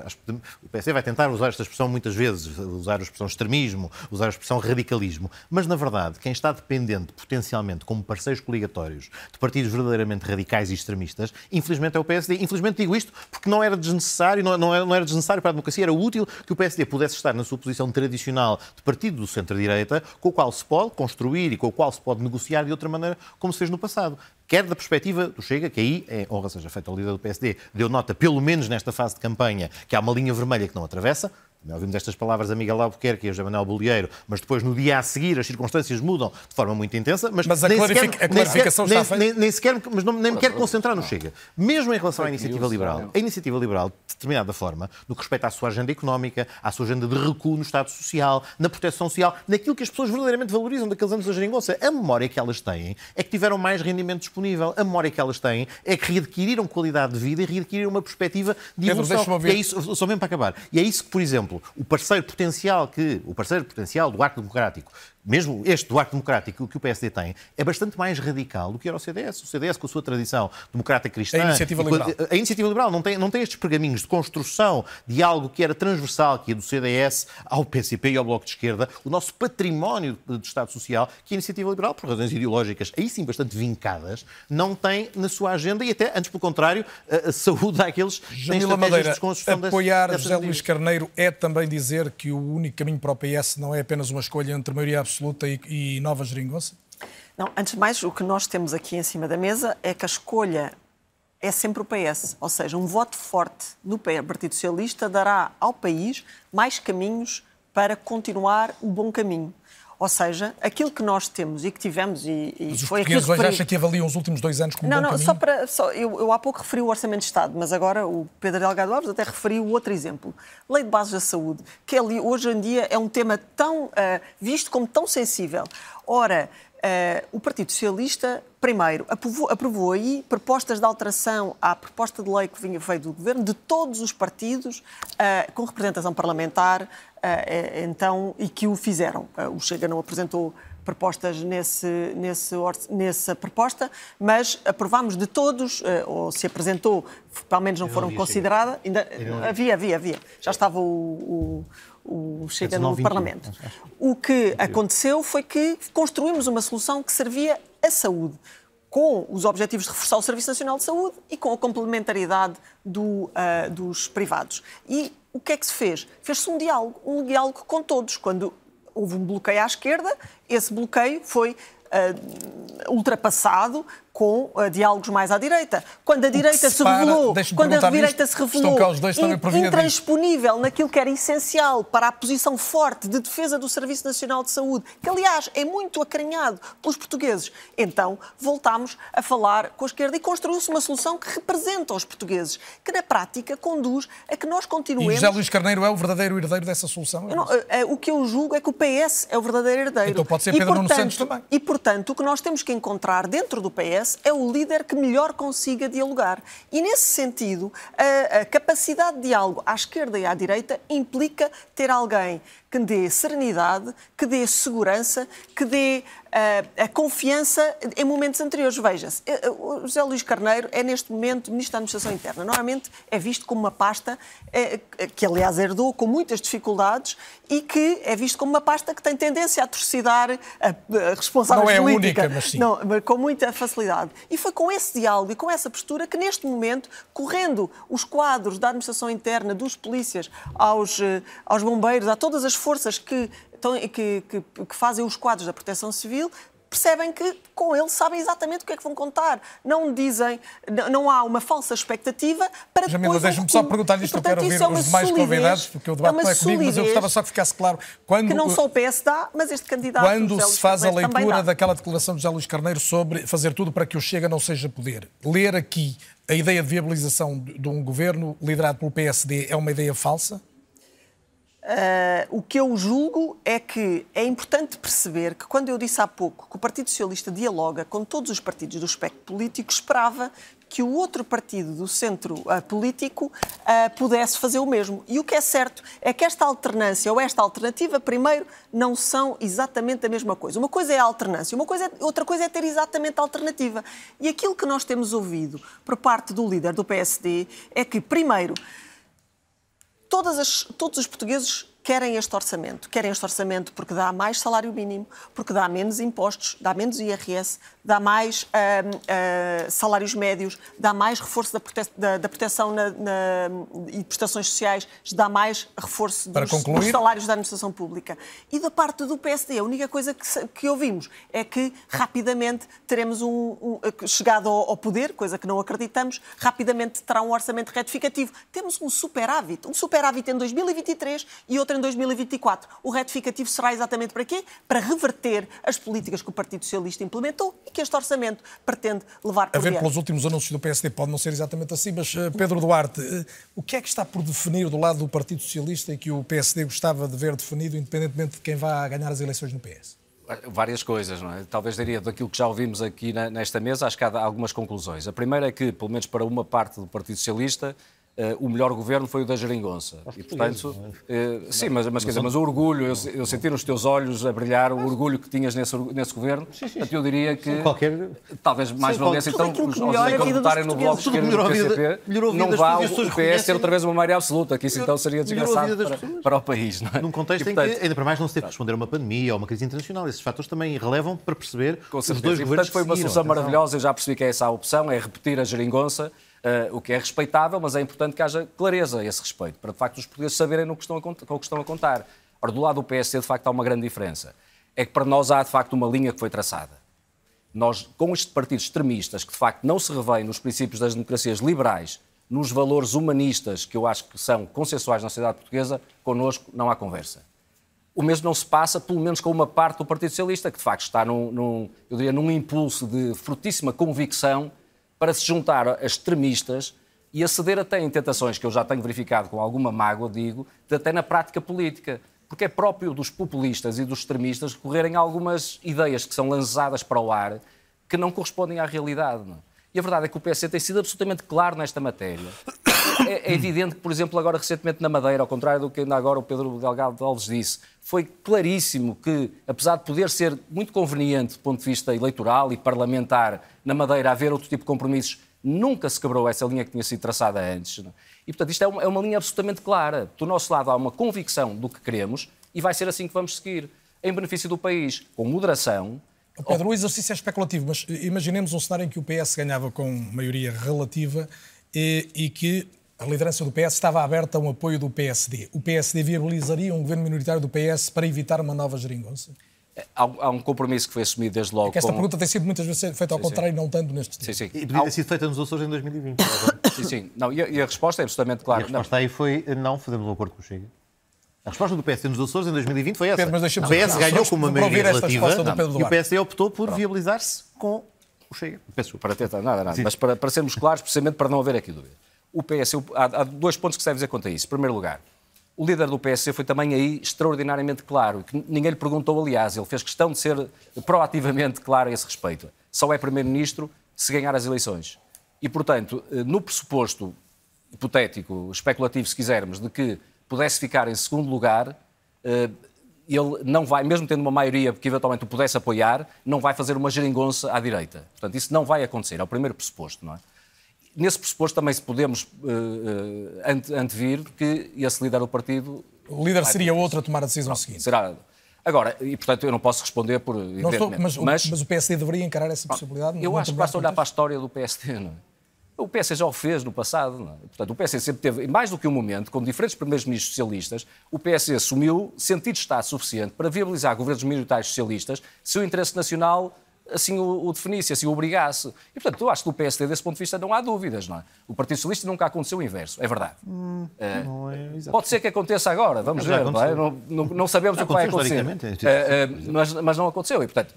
o PSD vai tentar usar esta expressão muitas vezes, usar a expressão extremismo, usar a expressão radicalismo, mas na verdade, quem está dependente potencialmente como parceiros coligatórios de partidos verdadeiramente radicais e extremistas, infelizmente é o PSD. Infelizmente digo isto porque não era desnecessário, não, não, era, não era desnecessário para a democracia, era útil que o PSD pudesse estar na sua posição tradicional de partido do centro-direita, com o qual se pode construir e com o qual se pode negociar de outra maneira, como se fez no passado quer da perspectiva do Chega, que aí, é honra seja feita ao líder do PSD, deu nota, pelo menos nesta fase de campanha, que há uma linha vermelha que não atravessa, ouvimos estas palavras a Miguel Albuquerque e a José Manuel Bolieiro, mas depois, no dia a seguir, as circunstâncias mudam de forma muito intensa. Mas, mas a, clarific... sequer, a, clarificação nem, está nem, nem, nem sequer, mas não, nem me quero concentrar no Chega. Mesmo em relação à iniciativa liberal, a iniciativa liberal, de determinada forma, no que respeita à sua agenda económica, à sua agenda de recuo no Estado Social, na proteção social, naquilo que as pessoas verdadeiramente valorizam daqueles anos da geringonça, a memória que elas têm é que tiveram mais rendimento disponível, a memória que elas têm é que readquiriram qualidade de vida e readquiriram uma perspectiva de evolução. Pedro, e é isso, só mesmo para acabar. E é isso que, por exemplo, o parceiro potencial que o parceiro potencial do arco democrático mesmo este do arco democrático que o PSD tem, é bastante mais radical do que era o CDS. O CDS, com a sua tradição democrata cristã. A iniciativa liberal. A, a iniciativa liberal não tem, não tem estes pergaminhos de construção de algo que era transversal, que é do CDS ao PCP e ao Bloco de Esquerda, o nosso património de Estado Social, que a iniciativa liberal, por razões ideológicas, aí sim bastante vincadas, não tem na sua agenda e até, antes pelo contrário, saúde àqueles que têm Madeira, de apoiar José Luís Carneiro é também dizer que o único caminho para o PS não é apenas uma escolha entre maioria absoluta e, e nova geringonça? Não, antes de mais, o que nós temos aqui em cima da mesa é que a escolha é sempre o PS. Ou seja, um voto forte no Partido Socialista dará ao país mais caminhos para continuar o bom caminho. Ou seja, aquilo que nós temos e que tivemos e, e mas os foi portugueses hoje acham que avaliam os últimos dois anos como não, bom não, caminho? Só para, só, eu, eu há pouco referi o Orçamento de Estado, mas agora o Pedro Delgado Alves até referiu outro exemplo. Lei de Bases da Saúde, que é, hoje em dia é um tema tão uh, visto como tão sensível. Ora, Uh, o Partido Socialista, primeiro, aprovou, aprovou, aí propostas de alteração à proposta de lei que vinha feito do Governo de todos os partidos uh, com representação parlamentar, uh, então, e que o fizeram. o Chega não apresentou propostas nesse, nesse, nessa proposta, mas aprovámos de todos, ou se apresentou, pelo menos não foram consideradas. Ainda, havia, havia, havia. Já estava o, o o Chega no Parlamento. O que aconteceu foi que construímos uma solução que servia à saúde, com os objetivos de reforçar o Serviço Nacional de Saúde e com a complementariedade do, uh, dos privados. E o que é que se fez? Fez-se um diálogo, um diálogo com todos. Quando houve um bloqueio à esquerda, esse bloqueio foi uh, ultrapassado com uh, diálogos mais à direita. Quando a direita se, revelou, quando a direita se revelou in, intransponível naquilo que era essencial para a posição forte de defesa do Serviço Nacional de Saúde, que aliás é muito acarinhado pelos portugueses, então voltámos a falar com a esquerda e construiu-se uma solução que representa os portugueses, que na prática conduz a que nós continuemos. E José Luís Carneiro é o verdadeiro herdeiro dessa solução? Não, é, o que eu julgo é que o PS é o verdadeiro herdeiro. Então pode ser Pedro e, portanto, Nuno Santos também. E portanto o que nós temos que encontrar dentro do PS é o líder que melhor consiga dialogar. E, nesse sentido, a, a capacidade de diálogo à esquerda e à direita implica ter alguém que dê serenidade, que dê segurança, que dê uh, a confiança em momentos anteriores. Veja-se, eh, eh, o José Luís Carneiro é neste momento Ministro da Administração Interna. Normalmente é visto como uma pasta que, aliás, herdou com muitas dificuldades e que é visto como uma pasta que tem tendência a torcidar a, responsável Não é política. única, mas sim. Não, com muita facilidade. E foi com esse diálogo e com essa postura que, neste momento, correndo os quadros da Administração Interna, dos polícias, aos, aos bombeiros, a todas as forças que, que, que, que fazem os quadros da proteção civil percebem que com ele sabem exatamente o que é que vão contar. Não dizem, não há uma falsa expectativa para Jamila, depois... deixa-me só perguntar-lhe isto, eu quero ouvir é os demais solidez, convidados, porque o debate é não é comigo, mas eu gostava só que ficasse claro. Quando, que não só o PS dá, mas este candidato... Quando se faz a leitura daquela declaração de José Luís Carneiro sobre fazer tudo para que o Chega não seja poder, ler aqui a ideia de viabilização de um governo liderado pelo PSD é uma ideia falsa? Uh, o que eu julgo é que é importante perceber que, quando eu disse há pouco que o Partido Socialista dialoga com todos os partidos do espectro político, esperava que o outro partido do centro uh, político uh, pudesse fazer o mesmo. E o que é certo é que esta alternância ou esta alternativa, primeiro, não são exatamente a mesma coisa. Uma coisa é a alternância, uma coisa é, outra coisa é ter exatamente a alternativa. E aquilo que nós temos ouvido por parte do líder do PSD é que, primeiro, todas as, todos os portugueses querem este orçamento. Querem este orçamento porque dá mais salário mínimo, porque dá menos impostos, dá menos IRS, dá mais uh, uh, salários médios, dá mais reforço da, prote da, da proteção na, na, e prestações sociais, dá mais reforço dos, dos, salários da administração pública. E da parte do PSD, a única coisa que, que ouvimos é que rapidamente teremos um, um chegado ao, ao, poder, coisa que não acreditamos, rapidamente terá um orçamento retificativo. Temos um superávit, um superávit em 2023 e outro em 2024. O retificativo será exatamente para quê? Para reverter as políticas que o Partido Socialista implementou e que este orçamento pretende levar para A ver pelos últimos anúncios do PSD, pode não ser exatamente assim, mas eh, Pedro Duarte, eh, o que é que está por definir do lado do Partido Socialista e que o PSD gostava de ver definido, independentemente de quem vá ganhar as eleições no PS? Várias coisas, não é? Talvez diria daquilo que já ouvimos aqui nesta mesa, acho que há algumas conclusões. A primeira é que, pelo menos para uma parte do Partido Socialista, o melhor governo foi o da Geringonça. E, portanto, uh, sim, mas, mas, quer dizer, mas o orgulho, eu, eu, senti nos teus olhos a brilhar o orgulho que tinhas nesse, nesse governo. Sim, sim. Portanto, eu diria que Qualquer... talvez mais valesse então os que votarem no Bloco de Esquerda do PCP não vá o PS ter outra vez uma maioria absoluta, que isso então seria desgraçado para, para, o país. Não é? Num contexto e, portanto, em que, ainda para mais, não se teve que responder a uma pandemia ou uma crise internacional. Esses fatores também relevam para perceber os dois e, governos portanto, foi uma solução maravilhosa, eu já percebi que é essa a opção, é repetir a Geringonça Uh, o que é respeitável, mas é importante que haja clareza a esse respeito, para de facto os portugueses saberem no que estão a, com o que estão a contar. Ora, do lado do PSD, de facto, há uma grande diferença. É que para nós há, de facto, uma linha que foi traçada. Nós, com estes partidos extremistas, que de facto não se revêem nos princípios das democracias liberais, nos valores humanistas que eu acho que são consensuais na sociedade portuguesa, connosco não há conversa. O mesmo não se passa, pelo menos com uma parte do Partido Socialista, que de facto está num, num eu diria, num impulso de frutíssima convicção para se juntar a extremistas e aceder até em tentações que eu já tenho verificado com alguma mágoa, digo, de até na prática política. Porque é próprio dos populistas e dos extremistas recorrerem a algumas ideias que são lançadas para o ar que não correspondem à realidade. Não? É? E a verdade é que o PS tem sido absolutamente claro nesta matéria. É, é, evidente que, por exemplo, agora recentemente na Madeira, ao contrário do que ainda agora o Pedro Delgado Alves disse, foi claríssimo que, apesar de poder ser muito conveniente do ponto de vista eleitoral e parlamentar na Madeira haver outro tipo de compromissos, nunca se quebrou essa linha que tinha sido traçada antes. E, portanto, isto é uma, é uma linha absolutamente clara. Do nosso lado há uma convicção do que queremos e vai ser assim que vamos seguir, em benefício do país, com moderação, Pedro, o exercício é especulativo, mas imaginemos um cenário em que o PS ganhava com maioria relativa e, e, que a liderança do PS estava aberta a um apoio do PSD. O PSD viabilizaria um governo minoritário do PS para evitar uma nova geringonça? Há, um compromisso que foi assumido desde logo. É que esta com... pergunta tem sido muitas vezes feita ao sim, contrário, sim. não tanto neste tempo. Sim, sim. E devia ter sido feita nos Açores em 2020. sim, sim. Não, e, a, e a resposta é absolutamente clara. E a resposta não. aí foi não fazemos um acordo com o Chega. A resposta do PSD nos Açores em 2020 foi essa. Pedro, mas o PS ganhou com uma maioria relativa e o PSD optou por viabilizar-se com o Chega. Peço para tentar, nada, nada. Sim. Mas para, para sermos claros, precisamente para não haver aqui dúvida. O PS, há, há dois pontos que se deve dizer quanto a isso. Em primeiro lugar, o líder do PSD foi também aí extraordinariamente claro, que ninguém lhe perguntou, aliás, ele fez questão de ser proativamente claro a esse respeito. Só é primeiro-ministro se ganhar as eleições. E, portanto, eh, no pressuposto hipotético, especulativo, se quisermos, de que pudesse ficar em segundo lugar, eh, ele não vai, mesmo tendo uma maioria que eventualmente o pudesse apoiar, não vai fazer uma geringonça à direita. Portanto, isso não vai acontecer, é o primeiro pressuposto, não é? Nesse pressuposto também se podemos uh, antevir que esse líder do partido... O líder seria outro a tomar a decisão seguinte. Será. Agora, e portanto eu não posso responder por... Estou, mas, mas, mas, o PSD deveria encarar essa possibilidade? Eu acho que basta olhar para a história do PSD, não é? O PS já o fez no passado. Não é? Portanto, o PS sempre teve, mais do que um momento, com diferentes primeiros-ministros socialistas, o PS assumiu sentido de Estado suficiente para viabilizar governos minoritários socialistas se o interesse nacional assim o, o definisse, assim o obrigasse. E, portanto, eu acho que do PSD, desse ponto de vista, não há dúvidas, não é? O Partido Socialista nunca aconteceu o inverso, é verdade. Hum, é, é pode ser que aconteça agora, vamos ver, não, é? não, não, não, sabemos o que vai acontecer. É, é, mas, mas não aconteceu, e, portanto...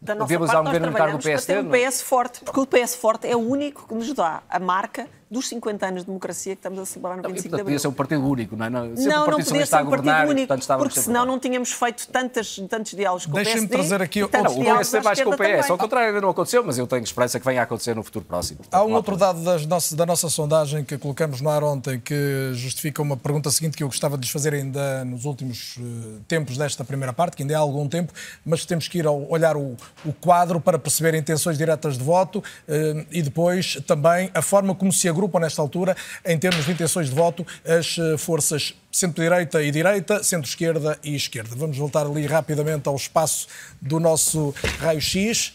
Da nossa parte, nós trabalhamos para ter um PS forte, porque o PS forte é o único que nos dá a marca dos 50 anos de democracia que estamos a celebrar no 25 de Abril. Podia ser um partido único, não é? Não, não, não podia ser um governar, partido único, porque senão não tínhamos feito tantas, tantos diálogos com o PSD. Deixem-me trazer aqui... Não, o PSD mais com o PS. Ao contrário, ainda não aconteceu, mas eu tenho esperança que venha a acontecer no futuro próximo. Há um outro dado nossas, da nossa sondagem que colocamos no ar ontem que justifica uma pergunta seguinte que eu gostava de lhes fazer ainda nos últimos uh, tempos desta primeira parte, que ainda há algum tempo, mas temos que ir ao, olhar o, o quadro para perceber intenções diretas de voto uh, e depois também a forma como se agrupam nesta altura, em termos de intenções de voto, as forças centro-direita e direita, centro-esquerda e esquerda. Vamos voltar ali rapidamente ao espaço do nosso raio-x.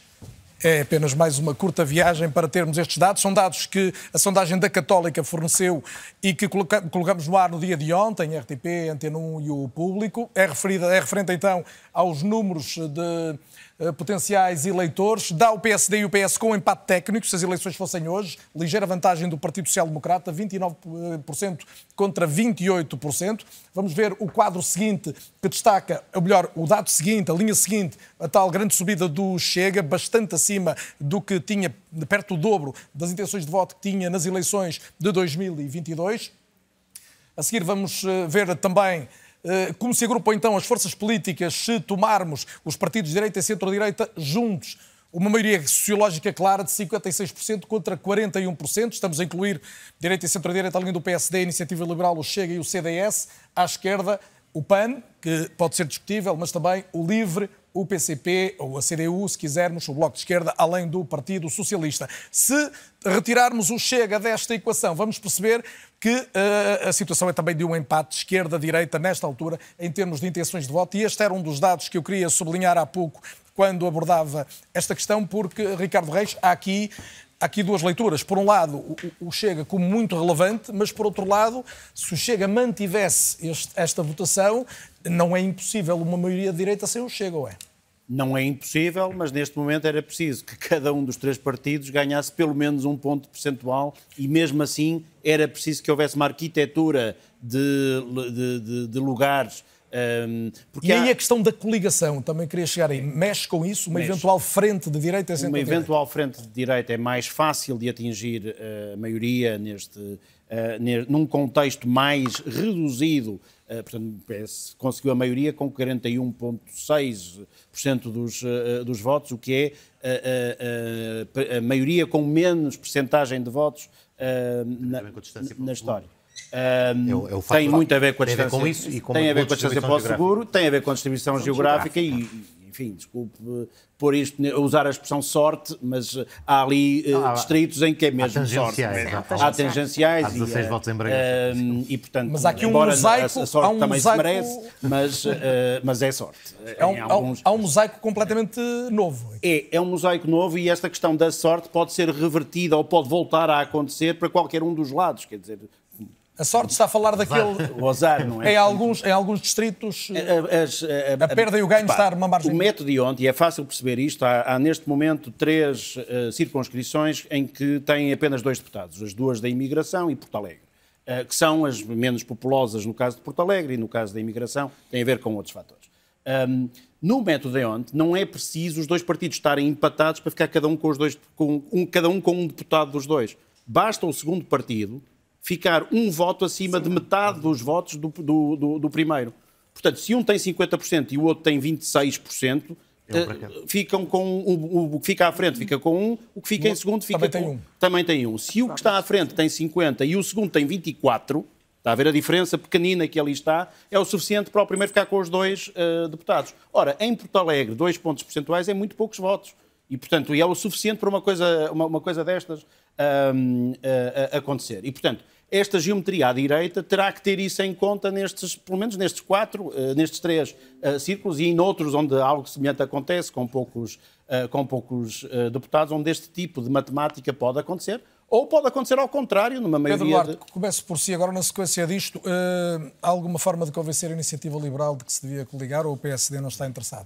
É apenas mais uma curta viagem para termos estes dados. São dados que a sondagem da Católica forneceu e que colocamos no ar no dia de ontem, RTP, Antena 1 e o público. É, referida, é referente então aos números de eh, potenciais eleitores. Dá o PSD e o PS com um empate técnico, se as eleições fossem hoje. Ligeira vantagem do Partido Social Democrata, 29% contra 28%. Vamos ver o quadro seguinte, que destaca, ou melhor, o dado seguinte, a linha seguinte, a tal grande subida do Chega, bastante acima do que tinha, perto do dobro das intenções de voto que tinha nas eleições de 2022. A seguir vamos eh, ver também eh, como se agrupam então as forças políticas se tomarmos os partidos de direita e centro-direita juntos? Uma maioria sociológica clara de 56% contra 41%. Estamos a incluir direita e centro-direita, além do PSD, a Iniciativa Liberal, o Chega e o CDS. À esquerda, o PAN, que pode ser discutível, mas também o LIVRE, o PCP ou a CDU, se quisermos, o Bloco de Esquerda, além do Partido Socialista. Se retirarmos o Chega desta equação, vamos perceber que uh, a situação é também de um empate esquerda-direita nesta altura, em termos de intenções de voto, e este era um dos dados que eu queria sublinhar há pouco quando abordava esta questão, porque, Ricardo Reis, há aqui há aqui duas leituras. Por um lado, o, Chega como muito relevante, mas por outro lado, se o Chega mantivesse este, esta votação, não é impossível uma maioria de direita sem o Chega, ou é? Não é impossível, mas neste momento era preciso que cada um dos três partidos ganhasse pelo menos um ponto percentual e mesmo assim era preciso que houvesse uma arquitetura de, de, de, de lugares um, e aí há... a questão da coligação, também queria chegar aí. Mexe com isso? Uma Mexe. eventual frente de direita Uma eventual frente de direita é mais fácil de atingir uh, a maioria neste, uh, num contexto mais reduzido. Uh, portanto, o PS conseguiu a maioria com 41,6% dos, dos votos, o que é a maioria com menos percentagem de votos na, na história. Um, é o, é o tem muito a ver com a distância, com isso e com tem a ver com a distância para o seguro, tem a ver com a distribuição geográfica, geográfica, e, enfim, desculpe por isto, usar a expressão sorte, mas há ali uh, há, distritos em que é mesmo sorte. Há tangenciais. Há 16 e, votos em Bragança. Uh, e, portanto, mas há aqui um mosaico, a, a sorte um também mosaico... se merece, mas, uh, mas é sorte. Há um, alguns... há um, mosaico completamente novo. É, é um mosaico novo e esta questão da sorte pode ser revertida ou pode voltar a acontecer para qualquer um dos lados. Quer dizer, a sorte está a falar daquele. O azar, não é? Em alguns, em alguns distritos, a, a, a, a perda e o ganho está numa margem. O método de ontem, e é fácil perceber isto, há, há neste momento três uh, circunscrições em que têm apenas dois deputados, as duas da imigração e Porto Alegre, uh, que são as menos populosas no caso de Porto Alegre e no caso da imigração tem a ver com outros fatores. Um, no método de ontem, não é preciso os dois partidos estarem empatados para ficar cada um com os dois, com um, cada um com um deputado dos dois. Basta o segundo partido ficar um voto acima Sim. de metade dos votos do, do, do, do, primeiro. Portanto, se um tem 50% e o outro tem 26%, uh, eh, ficam com o, o, que fica à frente fica com um, o que fica em segundo fica também com tem um. Também tem um. Se o que está à frente tem 50 e o segundo tem 24, Está a ver a diferença pequenina que ali está, é o suficiente para o primeiro ficar com os dois uh, deputados. Ora, em Porto Alegre, dois pontos percentuais é muito poucos votos. E, portanto, é o suficiente para uma coisa, uma, uma coisa destas uh, acontecer. E, portanto, esta geometria à direita terá que ter isso em conta nestes, pelo menos nestes quatro, uh, nestes três uh, círculos e em outros onde algo semelhante acontece, com poucos, uh, com poucos deputados, onde este tipo de matemática pode acontecer. Ou pode acontecer ao contrário, numa maioria... Pedro Duarte, de... começo por si agora, na sequência disto. há alguma forma de convencer a Iniciativa Liberal de que se devia coligar ou o PSD não está interessado?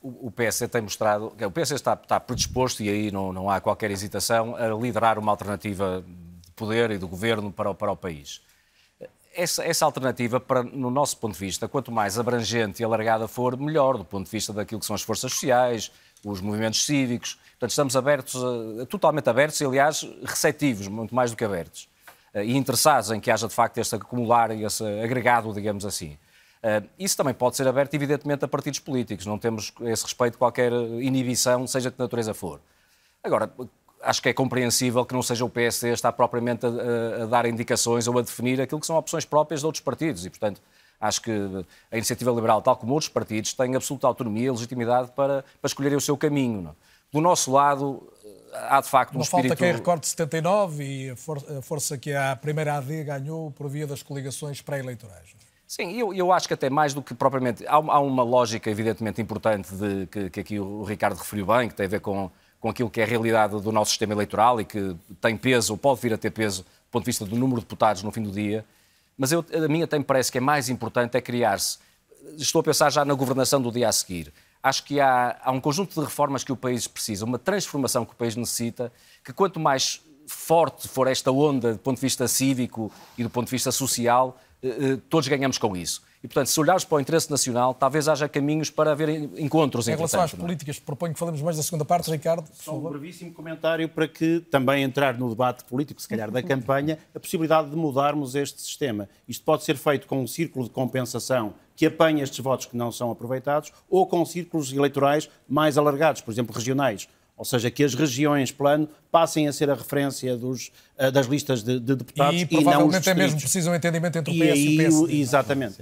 O PSD tem mostrado, o PSD está, está predisposto, e aí não, não há qualquer hesitação, a liderar uma alternativa poder e do governo para o, para o país. Essa, essa alternativa, para, no nosso ponto de vista, quanto mais abrangente e alargada for, melhor, do ponto de vista daquilo que são as forças sociais, os movimentos cívicos. Portanto, estamos abertos, totalmente abertos e, aliás, receptivos, muito mais do que abertos. Eh, e interessados em que haja, de facto, este acumular e esse agregado, digamos assim. Eh, isso também pode ser aberto, evidentemente, a partidos políticos. Não temos, a esse respeito, qualquer inibição, seja de que natureza for. Agora, acho que é compreensível que não seja o PSD a estar propriamente a, a, dar indicações ou a definir aquilo que são opções próprias de outros partidos e, portanto, acho que a Iniciativa Liberal, tal como outros partidos, tem absoluta autonomia e legitimidade para, para escolherem o seu caminho. Não? Do nosso lado, há de facto um Não espírito... falta quem recorde 79 e a, for a força que a primeira AD ganhou por via das coligações pré-eleitorais. Sim, eu, eu acho que até mais do que propriamente. Há, há uma lógica, evidentemente, importante de, que, que aqui o Ricardo referiu bem, que tem a ver com, com aquilo que é a realidade do nosso sistema eleitoral e que tem peso, ou pode vir a ter peso, do ponto de vista do número de deputados no fim do dia. Mas eu, a mim até me parece que é mais importante é criar-se. Estou a pensar já na governação do dia a seguir. Acho que há, há um conjunto de reformas que o país precisa, uma transformação que o país necessita, que quanto mais forte for esta onda do ponto de vista cívico e do ponto de vista social, eh, eh, todos ganhamos com isso. E, portanto, se olharmos para o interesse nacional, talvez haja caminhos para haver encontros. Em relação às é? políticas, proponho que falemos mais da segunda parte, Ricardo. Só um brevíssimo comentário para que também entrar no debate político, se calhar da campanha, a possibilidade de mudarmos este sistema. Isto pode ser feito com um círculo de compensação que apanha estes votos que não são aproveitados ou com círculos eleitorais mais alargados, por exemplo, regionais. Ou seja, que as regiões plano passem a ser a referência dos, eh, das listas de, de deputados E e, não os provavelmente é distritos. mesmo preciso um entendimento entre o E PS e, aí, o PSD. exatamente.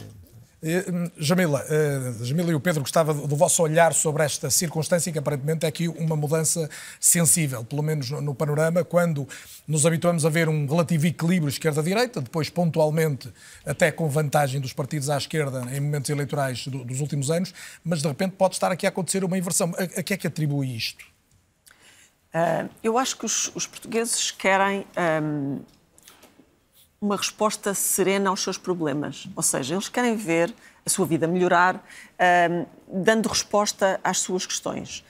Eh, hum, Jamila, eh, Jamila e o Pedro gostava do vosso olhar sobre esta circunstância que aparentemente é aqui uma mudança sensível, pelo menos no, no panorama, quando nos habituamos a ver um relativo equilíbrio esquerda-direita, depois pontualmente até com vantagem dos partidos à esquerda em momentos eleitorais do- dos últimos anos, mas de repente pode estar aqui a acontecer uma inversão. A, que é que atribui isto? Ah, eu acho que os, os portugueses querem ahm, uma resposta serena aos seus problemas. Ou seja, eles querem ver a sua vida melhorar, dando resposta às suas questões.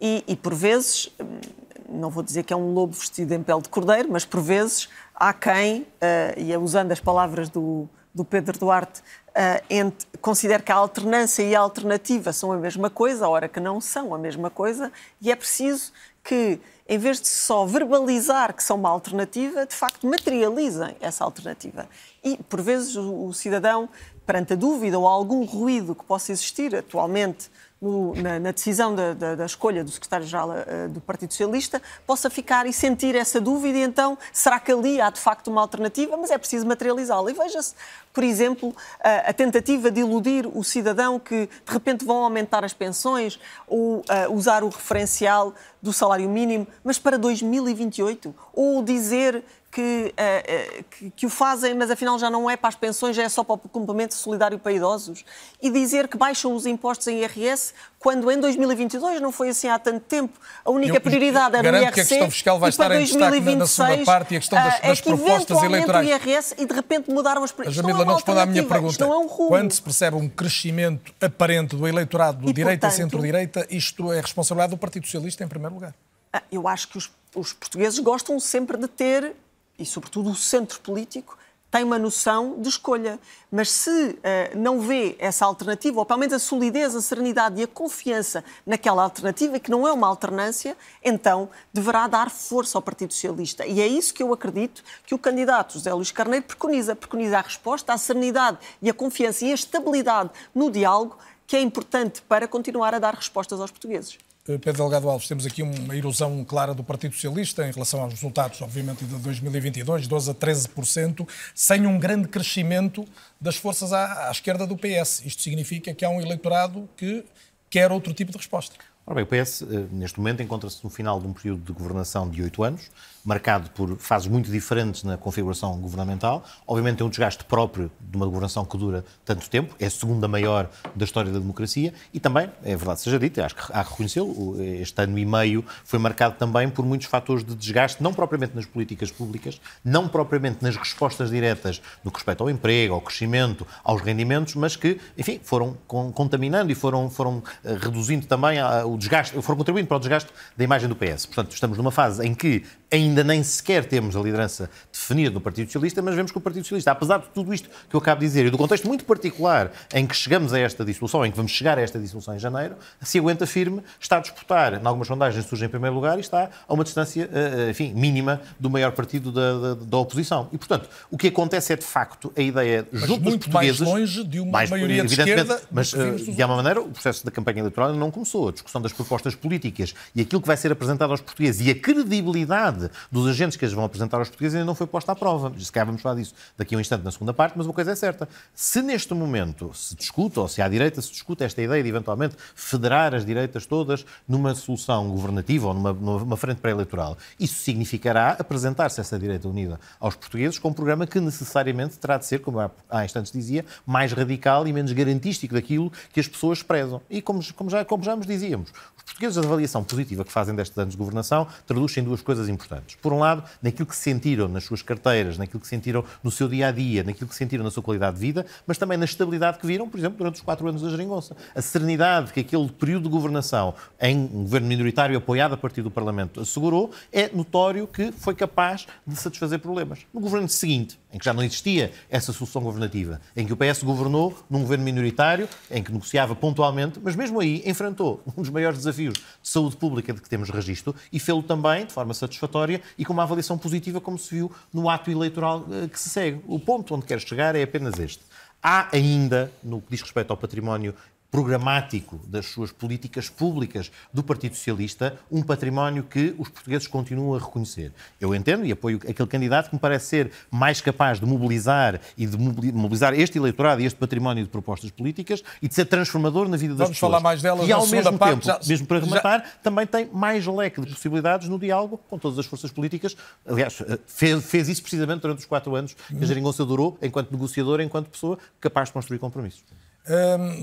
E, e, por vezes, hum, não vou dizer que é um lobo vestido em pele de cordeiro, mas por vezes há quem, ah, e é usando as palavras do, do Pedro Duarte, ah, ent- considere que a alternância e a alternativa são a mesma coisa, a hora que não são a mesma coisa, e é preciso que, em vez de só verbalizar que são uma alternativa, de facto materializem essa alternativa. E, por vezes, o, cidadão, perante a dúvida ou algum ruído que possa existir atualmente no- na, na decisão da, da- da escolha do secretário-geral eh, do Partido Socialista, possa ficar e sentir essa dúvida e então, será que ali há de facto uma alternativa? Mas é preciso materializá-la. E veja-se, por exemplo, a, a tentativa de iludir o cidadão que de repente vão aumentar as pensões ou eh, usar o referencial do salário mínimo, mas para 2028, ou dizer que, eh, eh, que, que o fazem, mas afinal já não é para as pensões, já é só para o complemento solidário para idosos, e dizer que baixam os impostos em IRS, quando em 2022 não foi assim há tanto tempo. A única Eu prioridade era o IRC. que a questão fiscal vai e estar em destaque na- na segunda 2026, parte e a questão das- ah, é das que propostas eleitorais. o IRS e de repente mudaram as prioridades. Jamila não responde à minha pergunta. Não é um rumo. Quando se percebe um crescimento aparente do eleitorado do E, direita e portanto- centro-direita, isto é responsabilidade do Partido Socialista em primeiro lugar. Ah, Eu acho que os, os portugueses gostam sempre de ter, e sobretudo o centro político, tem uma noção de escolha. Mas se ah, não vê essa alternativa, ou pelo menos a solidez, a serenidade e a confiança naquela alternativa, que não é uma alternância, então deverá dar força ao Partido Socialista. E é isso que eu acredito que o candidato José Luís Carneiro preconiza. Preconiza a resposta, a serenidade e a confiança e a estabilidade no diálogo, que é importante para continuar a dar respostas aos portugueses. Eh, Pedro Delgado Alves, temos aqui uma erosão clara do Partido Socialista em relação aos resultados, obviamente, de 2022, 12 a 13%, sem um grande crescimento das forças à, à esquerda do PS. Isto significa que há um eleitorado que quer outro tipo de resposta. Ora bem, o PS, eh, neste momento, encontra-se no final de um período de governação de oito anos, marcado por fases muito diferentes na configuração governamental. Obviamente, tem um desgaste próprio de uma governação que dura tanto tempo, é a segunda maior da história da democracia, e também, é verdade seja dito, acho que há que reconhecê-lo, este ano e meio foi marcado também por muitos fatores de desgaste, não propriamente nas políticas públicas, não propriamente nas respostas diretas no que respeita ao emprego, ao crescimento, aos rendimentos, mas que, enfim, foram con- contaminando e foram, foram eh, reduzindo também o desgaste, foram contribuindo para o desgaste da imagem do PS. Portanto, estamos numa fase em que ainda nem sequer temos a liderança definida no Partido Socialista, mas vemos que o Partido Socialista, apesar de tudo isto que eu acabo de dizer e do contexto muito particular em que chegamos a esta dissolução, em que vamos chegar a esta dissolução em janeiro, se aguenta firme, está a disputar, em algumas sondagens surge em primeiro lugar e está a uma distância, eh, enfim, mínima do maior partido da, da, da oposição. E, portanto, o que acontece é, de facto, a ideia junto dos muito mais portugueses... longe de uma maioria de esquerda do Mas, eh, de alguma maneira, o processo da campanha eleitoral não começou. A discussão das propostas políticas e aquilo que vai ser apresentado aos portugueses e a credibilidade dos agentes que as vão apresentar aos portugueses ainda não foi posta à prova. Se calhar vamos falar disso daqui a um instante na segunda parte, mas uma coisa é certa. Se neste momento se discute, ou se à direita se discute esta ideia de eventualmente federar as direitas todas numa solução governativa ou numa, numa frente pré-eleitoral, isso significará apresentar-se essa direita unida aos portugueses com um programa que necessariamente terá de ser, como há instantes dizia, mais radical e menos garantístico daquilo que as pessoas prezam. E como, como, já, como já nos dizíamos, os portugueses, a avaliação positiva que fazem destes anos de governação traduz-se em duas coisas importantes. Por um lado, naquilo que sentiram nas suas carteiras, naquilo que sentiram no seu dia a dia, naquilo que sentiram na sua qualidade de vida, mas também na estabilidade que viram, por exemplo, durante os quatro anos da Geringonça. A serenidade que aquele período de governação em um governo minoritário apoiado a partir do Parlamento assegurou é notório que foi capaz de satisfazer problemas. No governo seguinte, em que já não existia essa solução governativa, em que o PS governou num governo minoritário, em que negociava pontualmente, mas mesmo aí enfrentou um dos maiores desafios de saúde pública de que temos registro e fê-lo também de forma satisfatória e com uma avaliação positiva, como se viu no ato eleitoral eh, que se segue. O ponto onde quero chegar é apenas este. Há ainda, no que diz respeito ao património programático das suas políticas públicas do Partido Socialista, um património que os portugueses continuam a reconhecer. Eu entendo e apoio aquele candidato que me parece ser mais capaz de mobilizar e de mobilizar este eleitorado e este património de propostas políticas e de ser transformador na vida das Vamos pessoas. Vamos falar mais delas e ao mesmo parte, tempo, já, mesmo para rematar, já... também tem mais leque de possibilidades no diálogo com todas as forças políticas. Aliás, eh, fez, fez isso precisamente durante os quatro anos que a Jeringonça durou, enquanto negociador, enquanto pessoa capaz de construir compromissos.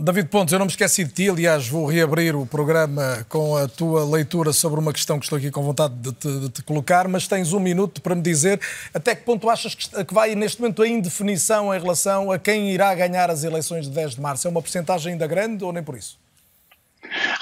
David Pontes, eu não me esqueci de ti, aliás, vou reabrir o programa com a tua leitura sobre uma questão que estou aqui com vontade de te, de te colocar, mas tens um minuto para me dizer até que ponto achas que, que vai neste momento a indefinição em relação a quem irá ganhar as eleições de 10 de março. É uma porcentagem ainda grande ou nem por isso?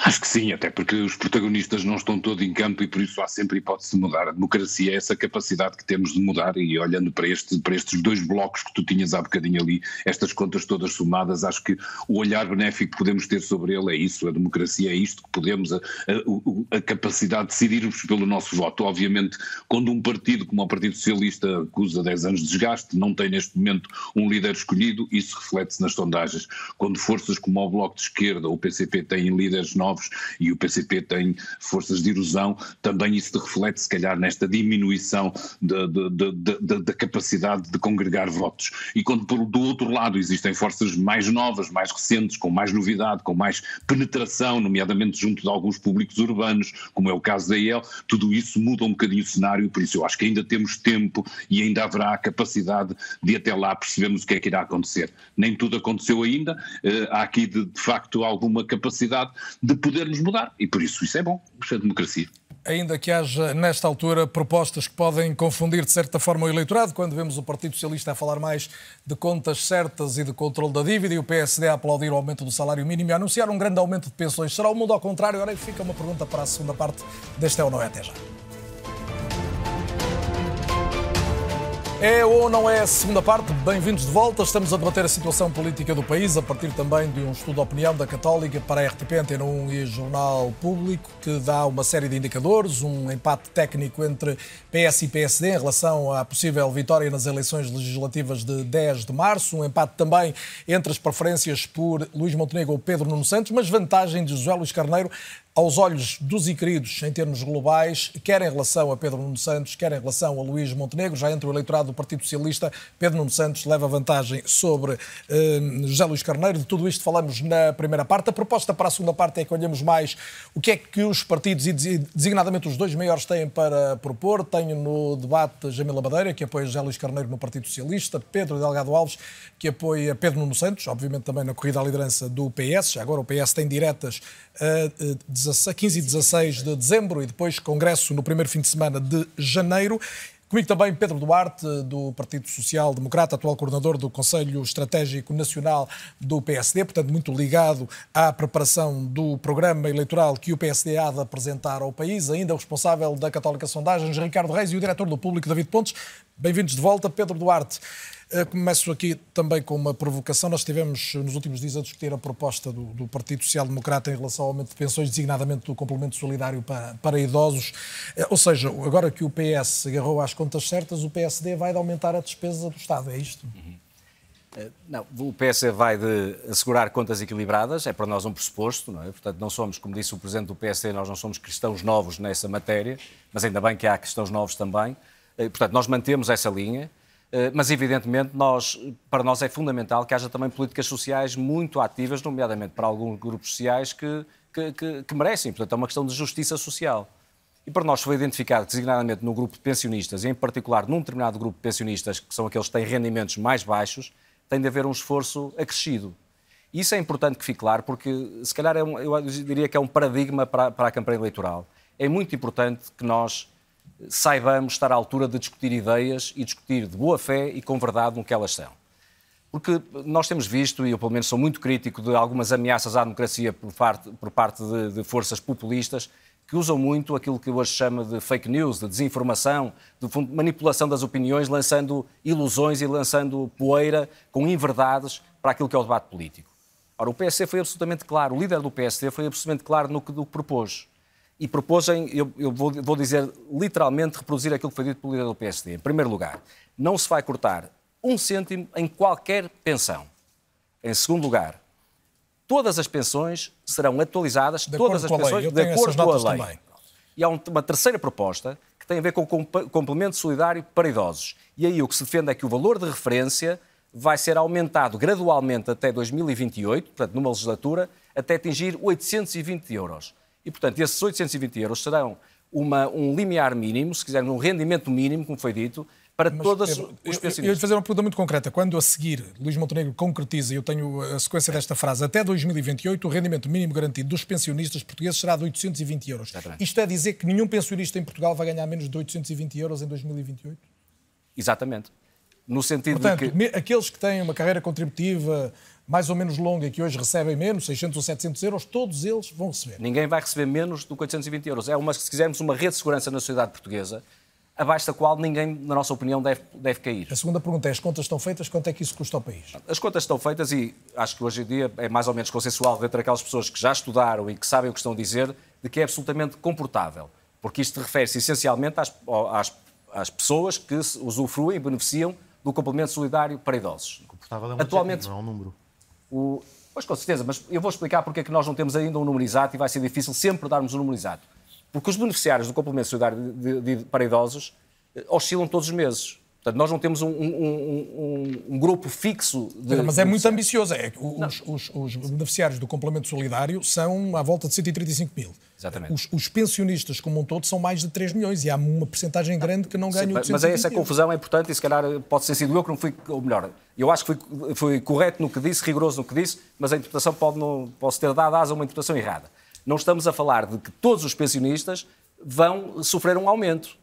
Acho que sim, até porque os protagonistas não estão todos em campo e por isso há sempre hipótese de mudar. A democracia é essa capacidade que temos de mudar e olhando para, este, para estes dois blocos que tu tinhas há bocadinho ali, estas contas todas somadas, acho que o olhar benéfico que podemos ter sobre ele é isso, a democracia é isto que podemos, a, a, a capacidade de decidirmos pelo nosso voto. Obviamente, quando um partido como o Partido Socialista acusa 10 anos de desgaste, não tem neste momento um líder escolhido, isso reflete-se nas sondagens. Quando forças como o Bloco de Esquerda ou o PCP têm líderes líderes novos e o PCP tem forças de erosão, também isso reflete se calhar nesta diminuição da capacidade de congregar votos. E quando por, do outro lado existem forças mais novas, mais recentes, com mais novidade, com mais penetração, nomeadamente junto de alguns públicos urbanos, como é o caso da IEL, tudo isso muda um bocadinho o cenário, por isso eu acho que ainda temos tempo e ainda haverá capacidade de até lá percebermos o que é que irá acontecer. Nem tudo aconteceu ainda, eh, há aqui de, de facto alguma capacidade, de podermos mudar. E por isso isso é bom, isso é democracia. Ainda que haja, nesta altura, propostas que podem confundir, de certa forma, o eleitorado, quando vemos o Partido Socialista a falar mais de contas certas e de controle da dívida e o PSD a aplaudir o aumento do salário mínimo e a anunciar um grande aumento de pensões. Será o mundo ao contrário? Agora fica uma pergunta para a segunda parte deste É ou Não É Até Já. É ou não é a segunda parte? Bem-vindos de volta. Estamos a debater a situação política do país a partir também de um estudo de opinião da Católica para a RTP Antena 1 e Jornal Público, que dá uma série de indicadores, um empate técnico entre PS e PSD em relação à possível vitória nas eleições legislativas de 10 de março, um empate também entre as preferências por Luís Montenegro ou Pedro Nuno Santos, mas vantagem de José Luís Carneiro aos olhos dos queridos em termos globais, quer em relação a Pedro Nuno Santos, quer em relação a Luís Montenegro, já entre o eleitorado do Partido Socialista, Pedro Nuno Santos leva vantagem sobre eh, José Luís Carneiro. De tudo isto falamos na primeira parte. A proposta para a segunda parte é que olhemos mais o que é que os partidos, e designadamente os dois maiores, têm para propor. Tenho no debate Jamila Madeira, que apoia José Luís Carneiro no Partido Socialista, Pedro Delgado Alves, que apoia Pedro Nuno Santos, obviamente também na corrida à liderança do PS. Agora o PS tem diretas a 15 e 16 de dezembro e depois congresso no primeiro fim de semana de janeiro. Comigo também Pedro Duarte, do Partido Social Democrata, atual coordenador do Conselho Estratégico Nacional do PSD, portanto, muito ligado à preparação do programa eleitoral que o PSD há de apresentar ao país, ainda o responsável da Católica Sondagens, Ricardo Reis, e o diretor do Público, David Pontes. Bem-vindos de volta, Pedro Duarte. Eh, começo aqui também com uma provocação. Nós tivemos nos últimos dias a discutir a proposta do, do Partido Social Democrata em relação ao aumento de pensões, designadamente do complemento solidário para, para idosos. Eh, ou seja, agora que o PS agarrou às contas certas, o PSD vai aumentar a despesa do Estado. É isto? Uhum. Eh, não, o PS vai de assegurar contas equilibradas, é para nós um pressuposto, não é? Portanto, não somos, como disse o Presidente do PSD, nós não somos cristãos novos nessa matéria, mas ainda bem que há cristãos novos também. Portanto, nós mantemos essa linha, mas evidentemente nós, para nós é fundamental que haja também políticas sociais muito ativas, nomeadamente para alguns grupos sociais que, que, que, que merecem. Portanto, é uma questão de justiça social. E para nós foi identificado designadamente no grupo de pensionistas, e em particular num determinado grupo de pensionistas, que são aqueles que têm rendimentos mais baixos, tem de haver um esforço acrescido. Isso é importante que fique claro, porque se calhar é um, eu diria que é um paradigma para, para a campanha eleitoral. É muito importante que nós saibamos estar à altura de discutir ideias e discutir de boa fé e com verdade no que elas são. Porque nós temos visto, e eu pelo menos sou muito crítico de algumas ameaças à democracia por parte, por parte de, de forças populistas que usam muito aquilo que hoje chama de fake news, de desinformação, de manipulação das opiniões, lançando ilusões e lançando poeira com inverdades para aquilo que é o debate político. Ora, o PSD foi absolutamente claro, o líder do PSD foi absolutamente claro no que, no que propôs. E propôs, em, eu, eu vou, vou, dizer literalmente, reproduzir aquilo que foi dito pelo líder do PSD. Em primeiro lugar, não se vai cortar um cêntimo em qualquer pensão. Em segundo lugar, todas as pensões serão atualizadas, de todas as pensões de acordo com a lei. Também. E há uma terceira proposta que tem a ver com o complemento solidário para idosos. E aí o que se defende é que o valor de referência vai ser aumentado gradualmente até 2028, portanto, numa legislatura, até atingir 820 euros. E, portanto, esses 820 euros serão uma, um limiar mínimo, se quisermos, um rendimento mínimo, como foi dito, para Mas, todas os pensionistas. Eu, eu, eu fazer uma pergunta muito concreta. Quando a seguir Luís Montenegro concretiza, eu tenho a sequência desta frase, até 2028 o rendimento mínimo garantido dos pensionistas portugueses será de 820 euros. Exatamente. Isto é dizer que nenhum pensionista em Portugal vai ganhar menos de 820 euros em 2028? Exatamente. No sentido Portanto, de que... aqueles que têm uma carreira contributiva mais ou menos longa e que hoje recebem menos, 600 ou 700 euros, todos eles vão receber. Ninguém vai receber menos do que 820 euros. É uma, se quisermos, uma rede de segurança na sociedade portuguesa abaixo da qual ninguém, na nossa opinião, deve, deve cair. A segunda pergunta é: as contas estão feitas, quanto é que isso custa ao país? As contas estão feitas e acho que hoje em dia é mais ou menos consensual entre aquelas pessoas que já estudaram e que sabem o que estão a dizer, de que é absolutamente comportável. Porque isto refere-se essencialmente às, às, às, pessoas que usufruem e beneficiam do complemento solidário para idosos. Comportável é um Atualmente, não é um número. O, pois com certeza, mas eu vou explicar porque é que nós não temos ainda um número exato e vai ser difícil sempre darmos um número exato. Porque os beneficiários do complemento solidário de, de, de, para idosos eh, oscilam todos os meses. Portanto, nós não temos um, um, um, um grupo fixo de. Mas é muito ambicioso. É, os, os, os, beneficiários do complemento solidário são à volta de 135 mil. Exatamente. Os, os, pensionistas, como um todo, são mais de 3 milhões e há uma percentagem grande que não ganha Sim, Mas essa confusão é importante e se calhar pode ser sido eu que não fui. Ou melhor, eu acho que fui correto no que disse, rigoroso no que disse, mas a interpretação pode, não, pode ter dado asa a uma interpretação errada. Não estamos a falar de que todos os pensionistas vão sofrer um aumento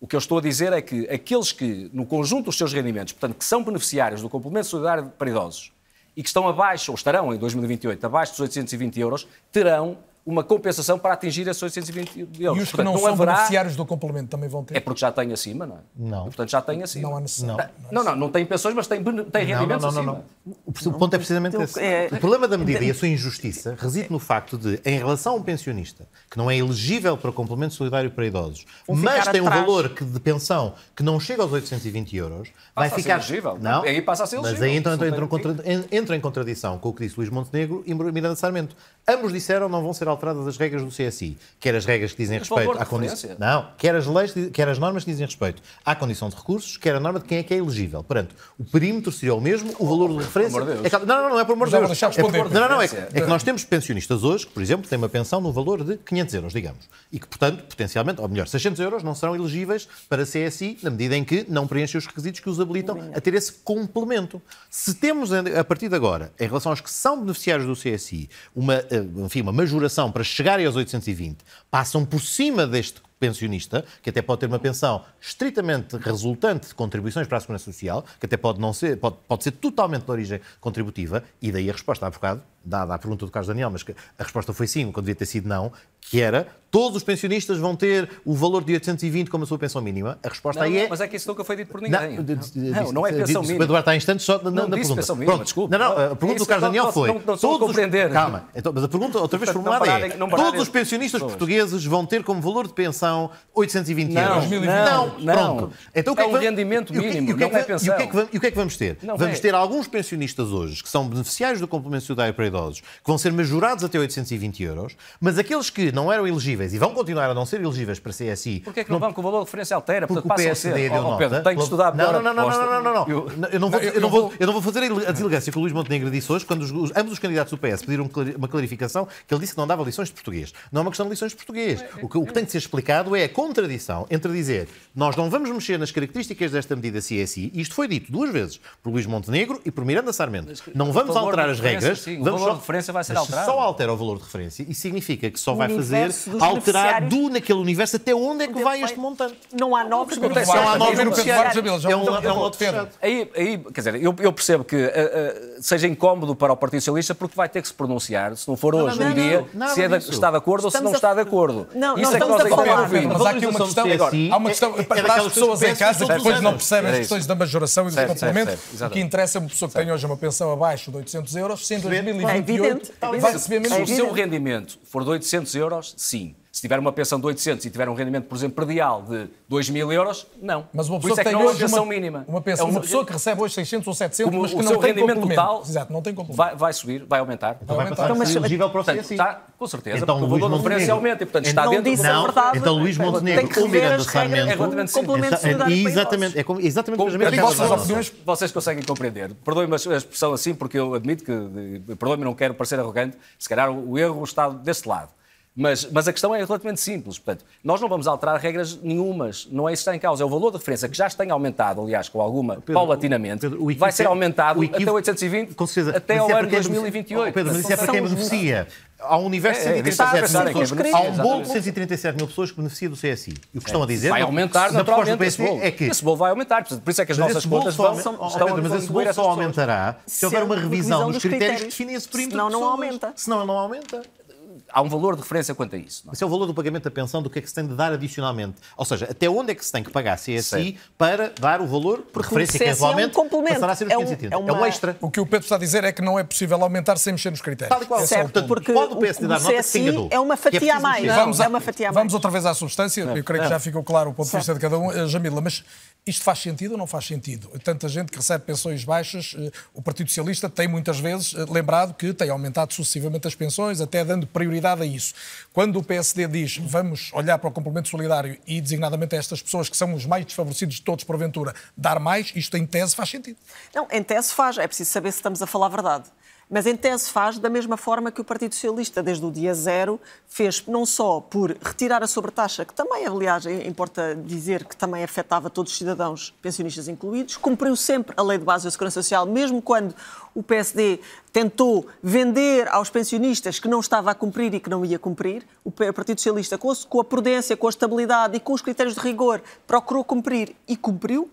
o que eu estou a dizer é que aqueles que, no conjunto dos seus rendimentos, portanto, que são beneficiários do complemento solidário para idosos e que estão abaixo, ou estarão em 2028, abaixo dos 820 euros, terão uma compensação para atingir esses 820 euros. E os que Portanto, não, não são haverá... beneficiários do complemento também vão ter? É porque já têm acima, não é? Não. E, portanto, já têm acima. Não há necessidade. Não, não, não, não têm pensões, mas têm, têm rendimentos não, não, não, acima. Não, O ponto é precisamente esse. É... O problema da medida e a sua injustiça reside no facto de, em relação a um pensionista que não é elegível para o complemento solidário para idosos, mas tem um valor que, de pensão que não chega aos 820 euros, vai ficar... elegível. Não, aí passa a ser elegível. Mas aí então entra, contra... entra em contradição com o que disse Luís Montenegro e Miranda Sarmento. Ambos disseram que não vão ser alteradas as regras do CSI, quer as regras que dizem respeito à condição. Não, quer as leis, quer as normas que dizem respeito à condição de recursos, quer a norma de quem é que é elegível. Portanto, o perímetro seria o mesmo, o valor de referência. É. Não, não, não é por amor de Deus. É por... Não, não, não, é que, é que nós temos pensionistas hoje que, por exemplo, têm uma pensão no valor de 500 euros, digamos, e que, portanto, potencialmente, ou melhor, 600 euros não serão elegíveis para CSI na medida em que não preenchem os requisitos que os habilitam a ter esse complemento. Se temos, a partir de agora, em relação aos que são beneficiários do CSI, uma, eh, enfim, uma majoração para chegarem aos 820, passam por cima deste pensionista, que até pode ter uma pensão estritamente resultante de contribuições para a Segurança Social, que até pode não ser, pode, pode ser totalmente de origem contributiva, e daí a resposta há bocado dada a pergunta do Carlos Daniel, mas que a resposta foi sim, quando devia ter sido não, que era todos os pensionistas vão ter o valor de 820 como a sua pensão mínima. A resposta Não, aí é. Mas é que isso nunca foi dito por ninguém. Não, de- de- não, não é pensão mínima. O Eduardo está em instantes só na, Não na pergunta. pensão mínima, Pronto. desculpe. Não, não, a pergunta do Carlos não- Daniel não- foi. não- não todos os- compreender. Calma, então, mas a pergunta, outra vez Não formulada é: não todos os as pensionistas portugueses vão ter como valor de pensão 820 Não, euros. não, não. Pronto. Então, o que É que um va- rendimento mínimo, e o que não é pensão. E o que é que é vamos ter? Não vamos é. ter alguns pensionistas hoje que são beneficiários do complemento solidário para idosos, que vão ser majorados até 820 euros, mas aqueles que não eram elegíveis e vão continuar a não ser elegíveis para CSI. Porquê é que não vão? Que o valor de referência altera, Porque portanto o. PSD deu Oh, nota. Pedro, tenho que estudar não, não, não, não, não, não, não. Eu- não vou, eu- não vou, vou- eu não vou fazer a deselegância que o Luís Montenegro disse hoje, quando os- os- ambos os candidatos do PS pediram uma clarificação, que ele disse que não dava lições de português. Não é uma questão de lições de português. O que, o que tem de ser explicado é a contradição entre dizer nós não vamos mexer nas características desta medida CSI, e isto foi dito duas vezes por Luís Montenegro e por Miranda Sarmento. Não vamos alterar as regras. vamos valor só- de referência vai ser Mas se alterado. Só altera o valor de referência e significa que só O vai fazer alterar beneficiários- do naquele universo até onde é que vai este montante. Não há novos beneficiários. Não há novos já É um- é um lote fechado. Aí, aí, quer dizer, eu, percebo que ah, ah, seja incómodo para o Partido Socialista porque vai ter que se pronunciar, se não for hoje, não, um não, dia, nada se é de- disso. está de acordo ou se não está de acordo. Não, não, Isso é que estamos nós a aqui falar- temos ouvido. Mas há aqui uma questão, CSI há uma questão é- é para as pessoas que em casa que depois não percebem as Era questões da majoração e do complemento. O que interessa é uma pessoa que tem hoje uma pensão abaixo de 800 euros, se em 2028 É evidente, é vai receber menos É Se o seu rendimento for de 800 euros, sim. Se tiver uma pensão de 800 e tiver um rendimento, por exemplo, predial de 2 mil euros, não. Mas uma Por pessoa isso é que tem não é hoje pensão uma, mínima. uma, pensão, É um- uma pessoa que recebe hoje 600 ou 700, como mas que o não seu tem rendimento total Exato, não tem complemento. vai, vai subir, vai aumentar. Então vai aumentar. Então, mas- elegível para o Portanto, está, com certeza, Então, porque o valor de referência Montenegro. aumenta e, portanto, Então, está Não dentro disse do... verdade. então Luís Montenegro regras Sarmento. É relativamente simples. Exatamente, é como- exatamente as mesmas opiniões- Vocês conseguem compreender. Perdoe-me a expressão assim, porque eu admito que, perdoe-me, não quero parecer arrogante, se calhar o erro está deste lado. Mas, mas a questão é relativamente simples. Portanto, nós não vamos alterar regras nenhumas. Não é isso que está em causa. É o valor de referência que já tem aumentado, aliás, com alguma paulatinamente, Pedro, o vai ser é- aumentado o equívoco- até 820, com certeza. até Mas ao é ano porque é 2028. Oh, Pedro, mas isso é para quem São- beneficia. Há um universo de É, é, 137 está a mil pensar em quem pessoas. beneficia, Há um bolo de exatamente. 137 mil pessoas que beneficia do CSI. E o que estão a dizer Vai aumentar na proposta do naturalmente esse PSD bolo. é que Esse bolo vai aumentar. Por isso é que as Mas nossas contas só vão, oh, Pedro, mas esse bolo só aumentará se houver uma revisão dos critérios que definem esse perímetro Senão não aumenta. Senão ele não aumenta. Há um valor de referência quanto a isso. não é? Esse é o valor do pagamento da pensão, do que é que se tem de dar adicionalmente. Ou seja, até onde é que se tem que pagar CSI Certo. para dar o valor por referência que CSI é um eventualmente complemento. passará a ser os É um- 530. é É um uma- extra. O que o Pedro está a dizer é que não é possível aumentar sem mexer nos critérios. Tal e qual. É Certo, porque Pode o PSD dar o nota que se CSI é uma Que é fatia a mais. Vamos, é a- uma fatia a mais. vamos outra vez à substância. Eu creio que já ficou claro o ponto de vista de cada um. Eh, Jamila, mas isto faz sentido ou não faz sentido? Tanta gente que recebe pensões baixas, eh, o Partido Socialista tem muitas vezes eh, lembrado que tem aumentado sucessivamente as pensões, até dando prioridade a isso. Quando o PSD diz vamos olhar para o complemento solidário e designadamente a estas pessoas que são os mais desfavorecidos de todos, porventura, dar mais, isto em tese faz sentido. Não, em tese faz. É preciso saber se estamos a falar a verdade. Mas em tese faz da mesma forma que o Partido Socialista, desde o dia zero, fez não só por retirar a sobretaxa, que também, aliás, é- importa dizer que também afetava todos os cidadãos, pensionistas incluídos, cumpriu sempre a Lei de Base da Segurança Social, mesmo quando o PSD tentou vender aos pensionistas que não estava a cumprir e que não ia cumprir. O Partido Socialista, com a prudência, com a estabilidade e com os critérios de rigor, procurou cumprir e cumpriu.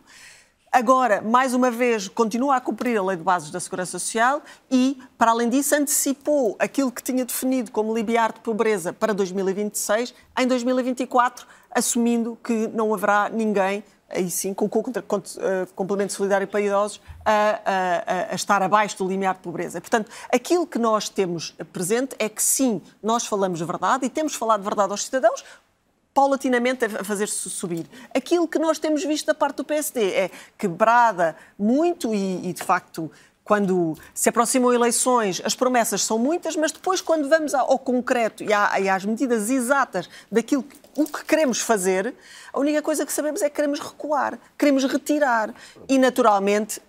Agora, mais uma vez, continua a cumprir a Lei de Bases da Segurança Social e, para além disso, antecipou aquilo que tinha definido como limiar de pobreza para 2026 em 2024, assumindo que não haverá ninguém, aí sim, com o eh, complemento solidário para idosos, a, a- a- estar abaixo do limiar de pobreza. Portanto, aquilo que nós temos presente é que sim, nós falamos de verdade e temos falado de verdade aos cidadãos, paulatinamente a fazer-se subir. Aquilo que nós temos visto da parte do PSD é quebrada muito e, e, de facto, quando se aproximam eleições, as promessas são muitas, mas depois, quando vamos ao concreto e, às medidas exatas daquilo que, o que queremos fazer, a única coisa que sabemos é que queremos recuar, queremos retirar. E, naturalmente,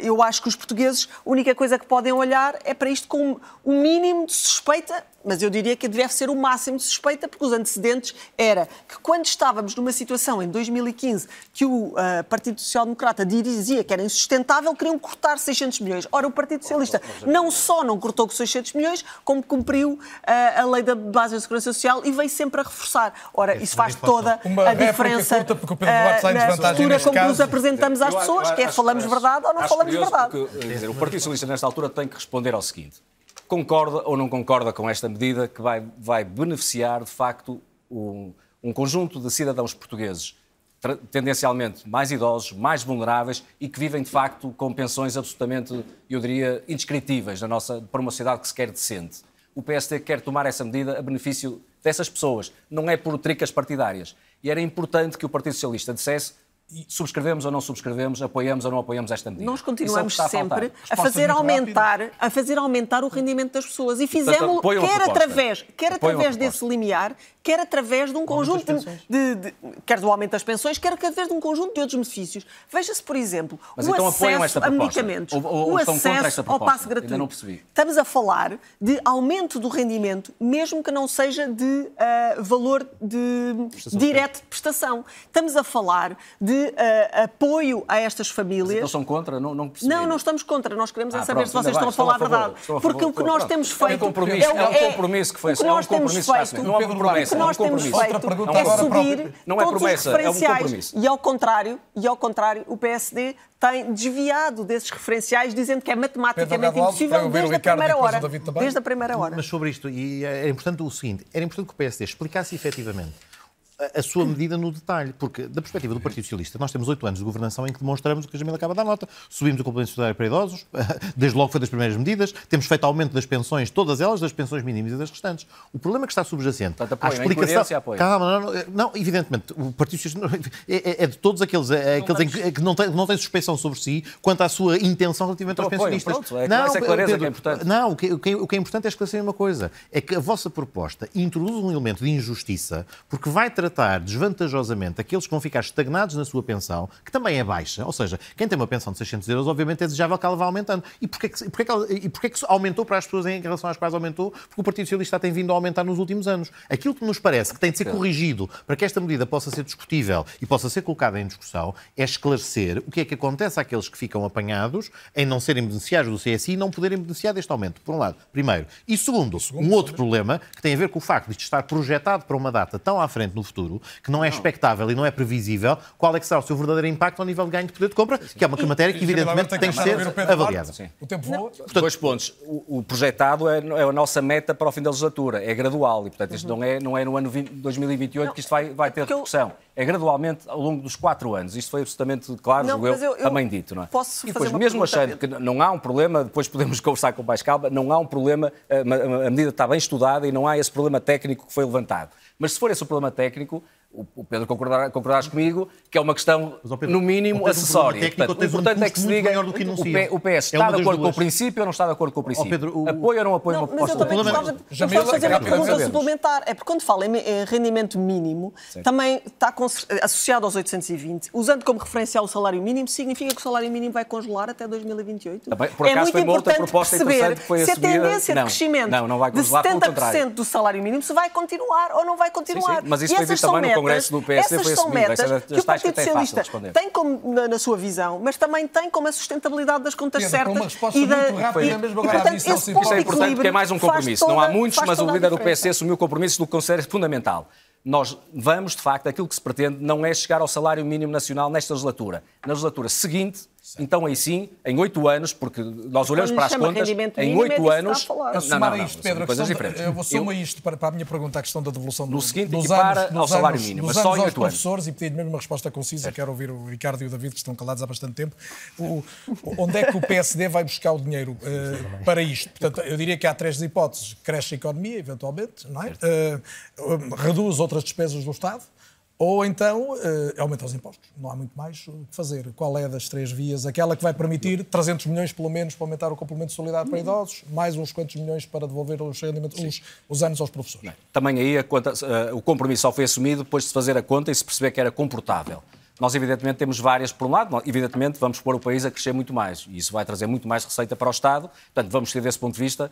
eu acho que os portugueses, a única coisa que podem olhar é para isto com o mínimo de suspeita, mas eu diria que deve ser o máximo de suspeita, porque os antecedentes era que quando estávamos numa situação em 2015 que o ah, Partido Social Democrata dizia que era insustentável, queriam cortar 600 milhões. Ora, o Partido Socialista não só não cortou com 600 milhões, como cumpriu ah, a lei da base da Segurança Social e veio sempre a reforçar. Ora, isso faz toda a diferença curta, porque o Pedro Duarte está em ah, na postura como nos apresentamos às pessoas, acho- que é falamos verdade ou não falamos verdade. Porque, quer dizer, o Partido Socialista, nesta altura, tem que responder ao seguinte. Concorda ou não concorda com esta medida que vai, vai beneficiar, de facto, um, um conjunto de cidadãos portugueses tendencialmente mais idosos, mais vulneráveis e que vivem, de facto, com pensões absolutamente, eu diria, indescritíveis na nossa, para uma sociedade que se quer decente. O PSD quer tomar essa medida a benefício dessas pessoas, não é por tricas partidárias. E era importante que o Partido Socialista dissesse subscrevemos ou não subscrevemos, apoiamos ou não apoiamos esta medida. Nós continuamos é sempre a, a fazer aumentar, a fazer aumentar o rendimento das pessoas e fizemos quer através, quer através desse limiar, quer através de um conjunto de, de, quer do aumento das pensões, quer através de um conjunto de outros benefícios. Veja-se, por exemplo, Mas o então acesso a medicamentos, ou, ou, o acesso ao passe gratuito. não percebi. Estamos a falar de aumento do rendimento, mesmo que não seja de uh, valor de direto de prestação. Estamos a falar de uh, apoio a estas famílias. Mas então são contra? Não, não Não, não estamos contra. Nós queremos é ah, saber pronto, se vocês estão a falar a verdade. Porque o que nós temos feito. É um compromisso, é, é um compromisso que foi. O que nós temos feito. Não é uma promessa. O que nós temos feito é subir não é promessa, é um compromisso. E ao contrário, e ao contrário, o PSD tem desviado desses referenciais, dizendo que é matematicamente impossível desde a primeira hora. Desde a primeira hora. Mas sobre isto, e é importante o seguinte, era importante que o PSD explicasse efetivamente a sua medida no detalhe, porque da perspectiva do Partido Socialista, nós temos oito anos de governação em que demonstramos o que a Jamila acaba de dar nota. Subimos o complemento solidário para idosos, desde logo foi das primeiras medidas, temos feito aumento das pensões, todas elas, das pensões mínimas e das restantes. O problema que está subjacente Portanto, apoio, a explicação... Calma, não, não, evidentemente, o Partido Socialista é, é, é de todos aqueles, é, aqueles em, que não tem, não tem suspeição sobre si quanto à sua intenção relativamente aos pensionistas. Pronto, é não, essa clareza Pedro, que é importante. Não, o que, o, que, o que é importante é esclarecer uma coisa, é que a vossa proposta introduz um elemento de injustiça porque vai tratar desvantajosamente vantajosamente aqueles que vão ficar estagnados na sua pensão, que também é baixa, ou seja, quem tem uma pensão de 600 euros, obviamente é desejável que ela vá aumentando. E porquê que, porquê que, ela, e porquê que aumentou para as pessoas em relação às quais aumentou? Porque o Partido Socialista tem vindo a aumentar nos últimos anos. Aquilo que nos parece que tem de ser corrigido para que esta medida possa ser discutível e possa ser colocada em discussão é esclarecer o que é que acontece àqueles que ficam apanhados em não serem beneficiários do CSI e não poderem beneficiar deste aumento, por um lado. Primeiro. E segundo, um outro problema que tem a ver com o facto de estar projetado para uma data tão à frente no futuro que não é expectável e não é previsível qual é que será o seu verdadeiro impacto ao nível de ganho de poder de compra, que é uma matéria que evidentemente tem que ser avaliada. O tempo voa. Dois pontos. O, projetado é, é, a nossa meta para o fim da legislatura. É gradual e, portanto, isto uhum. não, é, não é no ano 20, 2028 não, que isto vai, vai ter repercussão. É gradualmente ao longo dos quatro anos. Isto foi absolutamente claro, não, eu, eu, também dito. Não é? Posso e depois, mesmo achando que não há um problema, depois podemos conversar com mais calma, não há um problema, a, a medida está bem estudada e não há esse problema técnico que foi levantado. Mas se for esse o problema técnico, 있고 o Pedro concordar, concordarás comigo que é uma questão, Pedro, no mínimo, acessória. Um Portanto, o importante é que se diga o, o PS está é de acordo com o princípio ou não está de acordo com o princípio. Pedro, o... Apoia ou não apoia não, uma proposta? Mas eu também gostava, Jamila, de fazer uma pergunta suplementar. É porque quando fala em rendimento mínimo, Sim. também está associado aos 820. Usando como referencial o salário mínimo, significa que o salário mínimo vai congelar até 2028? Também, por acaso é muito importante proposta perceber que foi se a tendência de crescimento não, não vai de 70% do salário mínimo se vai continuar ou não vai continuar. Mas isso foi também no Congresso do PSD essas são metas que o Partido Socialista tem como, na, na, sua visão, mas também tem como a sustentabilidade das contas Pedro, certas. Uma resposta e da, muito rápida, e, mesmo agora e, portanto, esse Isso é importante porque é mais um compromisso. Toda, não há muitos, mas o líder do PS assumiu o compromisso do que considera fundamental nós vamos, de facto, aquilo que se pretende não é chegar ao salário mínimo nacional nesta legislatura. Na legislatura seguinte, então aí sim, em oito anos, porque nós olhamos para as contas, em oito é anos... A somar a isto, Pedro, a questão de, eu vou somar isto para, para, a minha pergunta, a questão da devolução do, no seguinte, dos anos, ao salário mínimo, mas só em oito professores e pedir mesmo uma resposta concisa, certo. quero ouvir o Ricardo e o David, que estão calados há bastante tempo. O, onde é que o PSD vai buscar o dinheiro uh, para isto? Portanto, eu diria que há três hipóteses. Cresce a economia, eventualmente, não é? Uh, reduz outras despesas do Estado, ou então uh, aumenta os impostos. Não há muito mais o que fazer. Qual é das três vias? Aquela que vai permitir 300 milhões, pelo menos, para aumentar o complemento de solidariedade para idosos, mais uns quantos milhões para devolver os, os, os anos aos professores. Também aí conta, uh, o compromisso só foi assumido depois de se fazer a conta e se perceber que era comportável. Nós, evidentemente, temos várias, por um lado, evidentemente, vamos pôr o país a crescer muito mais e isso vai trazer muito mais receita para o Estado. Portanto, vamos ter, desse ponto de vista,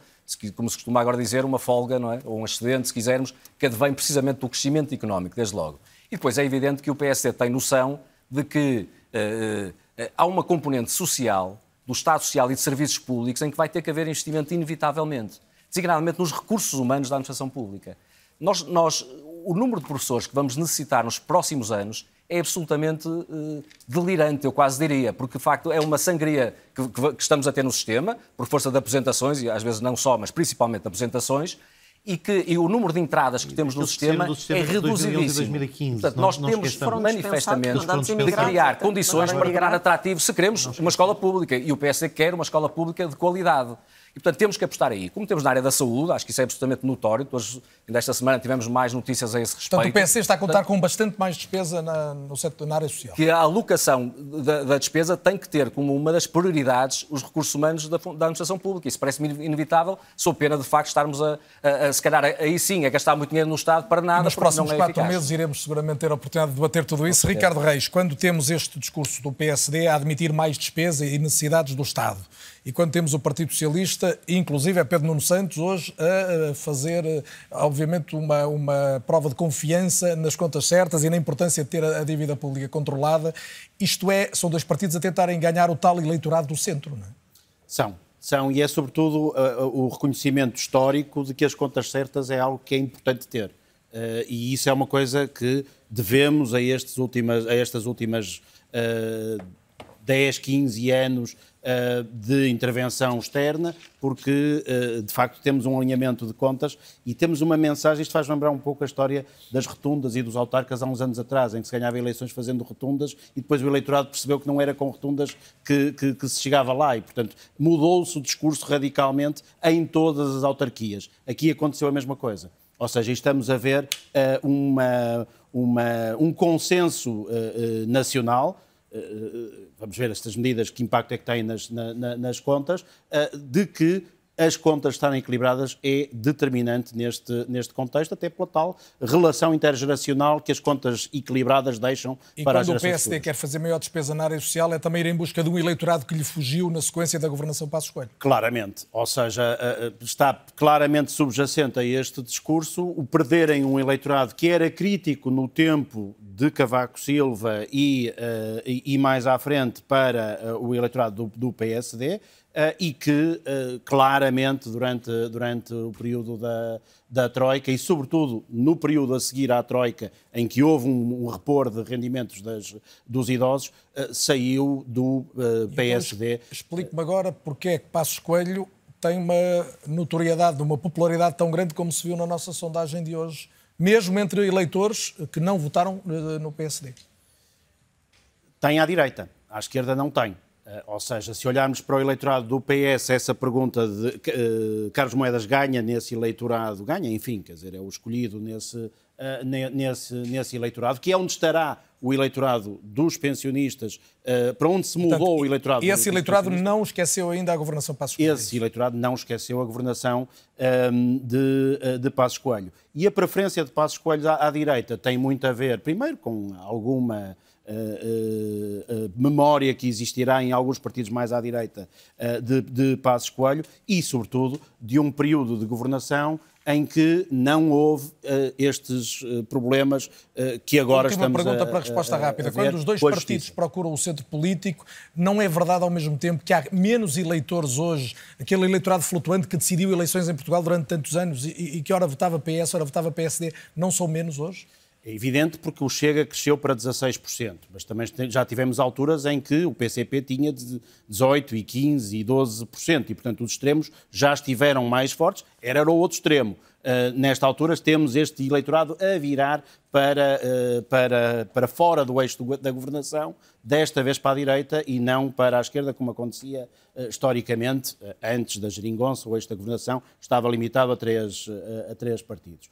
como se costuma agora dizer, uma folga, não é? ou um excedente, se quisermos, que advém precisamente do crescimento económico, desde logo. E depois é evidente que o PSD tem noção de que uh, uh, há uma componente social, do Estado Social e de serviços públicos, em que vai ter que haver investimento inevitavelmente, designadamente nos recursos humanos da administração pública. Nós, nós, o número de professores que vamos necessitar nos próximos anos é absolutamente uh, delirante, eu quase diria, porque de facto é uma sangria que, que, que, estamos a ter no sistema, por força de apresentações, e às vezes não só, mas principalmente de apresentações, e que e o número de entradas que temos no sistema, sistema, é reduzidíssimo. 2015, Portanto, nós não, temos manifestamente de criar condições para tornar atrativo, se queremos uma escola pública, e o PS quer uma escola pública de qualidade. E, portanto, temos que apostar aí. Como temos na área da saúde, acho que isso é absolutamente notório. Hoje, esta semana tivemos mais notícias a esse respeito. Portanto, o PSD está a contar portanto, com bastante mais despesa na, no setor, na área social. Que a alocação da, da, despesa tem que ter como uma das prioridades os recursos humanos da, da administração pública. Isso parece-me inevitável, sou pena de facto estarmos a, a, a, se calhar, aí sim, a gastar muito dinheiro no Estado para nada. Nos próximos é quatro meses iremos seguramente ter a oportunidade de debater tudo isso. Ricardo Reis, quando temos este discurso do PSD a admitir mais despesa e necessidades do Estado, e quando temos o Partido Socialista, inclusive é Pedro Nuno Santos, hoje a fazer, obviamente, uma, uma prova de confiança nas contas certas e na importância de ter a, dívida pública controlada. Isto é, são dois partidos a tentarem ganhar o tal eleitorado do centro, não é? São. São, e é sobretudo uh, o reconhecimento histórico de que as contas certas é algo que é importante ter. Uh, e isso é uma coisa que devemos a, estes últimas, a estas últimas uh, 10, 15 anos de intervenção externa, porque uh, de facto temos um alinhamento de contas e temos uma mensagem. Isto faz lembrar um pouco a história das rotundas e dos autarcas há uns anos atrás, em que se ganhava eleições fazendo rotundas e depois o eleitorado percebeu que não era com rotundas que, que, que se chegava lá e, portanto, mudou-se o discurso radicalmente em todas as autarquias. Aqui aconteceu a mesma coisa. Ou seja, estamos a ver uh, uma, uma, um consenso nacional eh, eh, vamos ver estas medidas, que impacto é que têm nas, na, nas contas, eh, de que as contas estarem equilibradas é determinante neste, neste contexto, até pela tal relação intergeracional que as contas equilibradas deixam e para as E quando o PSD futuras. quer fazer maior despesa na área social, é também ir em busca de um eleitorado que lhe fugiu na sequência da governação Passos Coelho. Claramente. Ou seja, está claramente subjacente a este discurso o perderem um eleitorado que era crítico no tempo de Cavaco Silva e, uh, e, mais à frente para o eleitorado do, do PSD e que claramente durante, durante o período da, da Troika e sobretudo no período a seguir à Troika em que houve um, um repor de rendimentos das, dos idosos, saiu do PSD. Então, Explique-me agora porque é que Passos Coelho tem uma notoriedade, uma popularidade tão grande como se viu na nossa sondagem de hoje mesmo entre eleitores que não votaram eh, no PSD? Tem à direita, à esquerda não tem. Eh, ou seja, se olharmos para o eleitorado do PS, essa pergunta de uh, Carlos Moedas ganha nesse eleitorado, ganha, enfim, quer dizer, é o escolhido nesse, uh, nesse, nesse eleitorado, que é onde estará o eleitorado dos pensionistas, uh, para onde se mudou Portanto, o eleitorado. E esse eleitorado não esqueceu ainda a governação Passos Coelho? Esse eleitorado não esqueceu a governação um, ehm, de, de Passos Coelho. E a preferência de Passos Coelho à, à direita tem muito a ver, primeiro, com alguma Uh, memória que existirá em alguns partidos mais à direita de, de Passos Coelho e, sobretudo, de um período de governação em que não houve uh, estes uh, problemas uh, que agora estamos uma pergunta para resposta rápida. Quando os dois partidos procuram o centro político, não é verdade ao mesmo tempo que há menos eleitores hoje, aquele eleitorado flutuante que decidiu eleições em Portugal durante tantos anos e, e que ora votava PS, ora votava PSD, não são menos hoje? É evidente porque o Chega cresceu para 16%, mas também já tivemos alturas em que o PCP tinha 18% e 15% e 12%, e portanto os extremos já estiveram mais fortes, era o outro extremo. Uh, nesta altura temos este eleitorado a virar para, uh, para, para fora do eixo da governação, desta vez para a direita e não para a esquerda, como acontecia uh, historicamente, antes da geringonça, o eixo da governação estava limitado a três, a três partidos.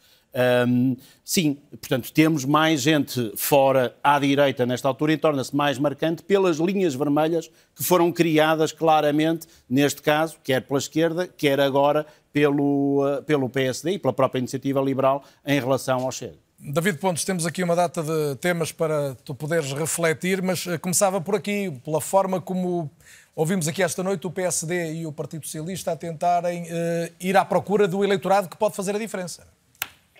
Um, sim, portanto, temos mais gente fora à direita nesta altura e torna-se mais marcante pelas linhas vermelhas que foram criadas claramente, neste caso, quer pela esquerda, quer agora pelo, uh, pelo PSD e pela própria iniciativa liberal em relação ao Chega. David Pontes, temos aqui uma data de temas para tu poderes refletir, mas uh, começava por aqui, pela forma como ouvimos aqui esta noite o PSD e o Partido Socialista a tentarem uh, ir à procura do eleitorado que pode fazer a diferença.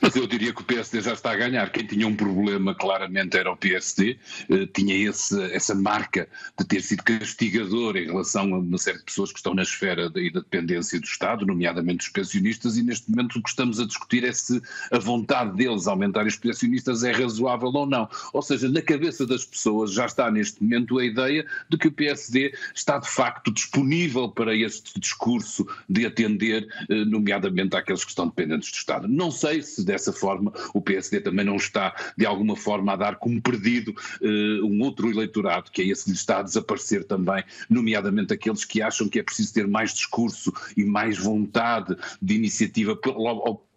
Mas eu diria que o PSD já está a ganhar. Quem tinha um problema claramente era o PSD, uh, tinha esse, essa marca de ter sido castigador em relação a uma série de pessoas que estão na esfera da, da dependência do Estado, nomeadamente os pensionistas, e neste momento o que estamos a discutir é se a vontade deles aumentar os pensionistas é razoável ou não. Ou seja, na cabeça das pessoas já está neste momento a ideia de que o PSD está de facto disponível para este discurso de atender, uh, nomeadamente àqueles que estão dependentes do Estado. Não sei se dessa forma o PSD também não está, de alguma forma, a dar como perdido uh, um outro eleitorado, que é esse que está a desaparecer também, nomeadamente aqueles que acham que é preciso ter mais discurso e mais vontade de iniciativa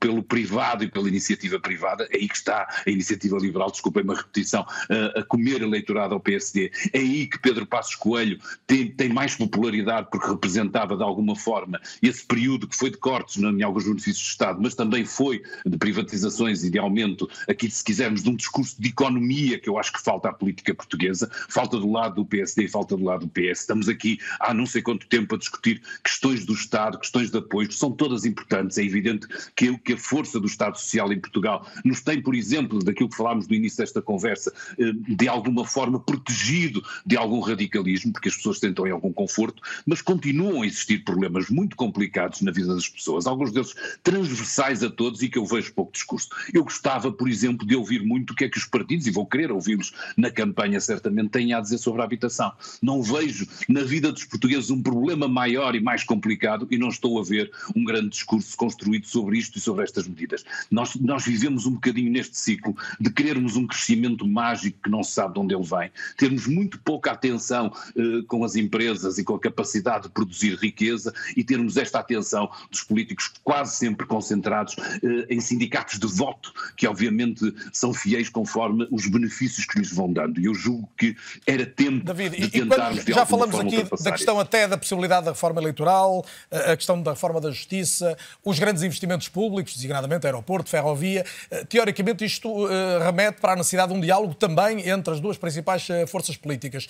pelo privado e pela iniciativa privada, é aí que está a iniciativa liberal, desculpem uma repetição, a comer eleitorado ao PSD. É aí que Pedro Passos Coelho tem, tem mais popularidade porque representava de alguma forma esse período que foi de cortes em alguns benefícios do Estado, mas também foi de privatizações e de aumento, aqui se quisermos, de um discurso de economia que eu acho que falta à política portuguesa, falta do lado do PSD e falta do lado do PS. Estamos aqui há não sei quanto tempo a discutir questões do Estado, questões de apoio, que são todas importantes. É evidente que o que que a força do Estado Social em Portugal nos tem, por exemplo, daquilo que falámos no início desta conversa, eh, de alguma forma protegido de algum radicalismo, porque as pessoas tentam em algum conforto, mas continuam a existir problemas muito complicados na vida das pessoas, alguns deles transversais a todos e que eu vejo pouco discurso. Eu gostava, por exemplo, de ouvir muito o que é que os partidos, e vou querer ouvi-los na campanha certamente, têm a dizer sobre a habitação. Não vejo na vida dos portugueses um problema maior e mais complicado e não estou a ver um grande discurso construído sobre isto e sobre estas medidas. Nós, nós vivemos um bocadinho neste ciclo de querermos um crescimento mágico que não se sabe de onde ele vem, termos muito pouca atenção eh, com as empresas e com a capacidade de produzir riqueza e termos esta atenção dos políticos quase sempre concentrados eh, em sindicatos de voto, que obviamente são fiéis conforme os benefícios que lhes vão dando. E eu julgo que era tempo David, de tentarmos de Já falamos aqui da questão até da possibilidade da reforma eleitoral, a questão da reforma da justiça, os grandes investimentos públicos, designadamente aeroporto, ferrovia. Eh, teoricamente, isto eh, remete para a necessidade de um diálogo também entre as duas principais eh, forças políticas.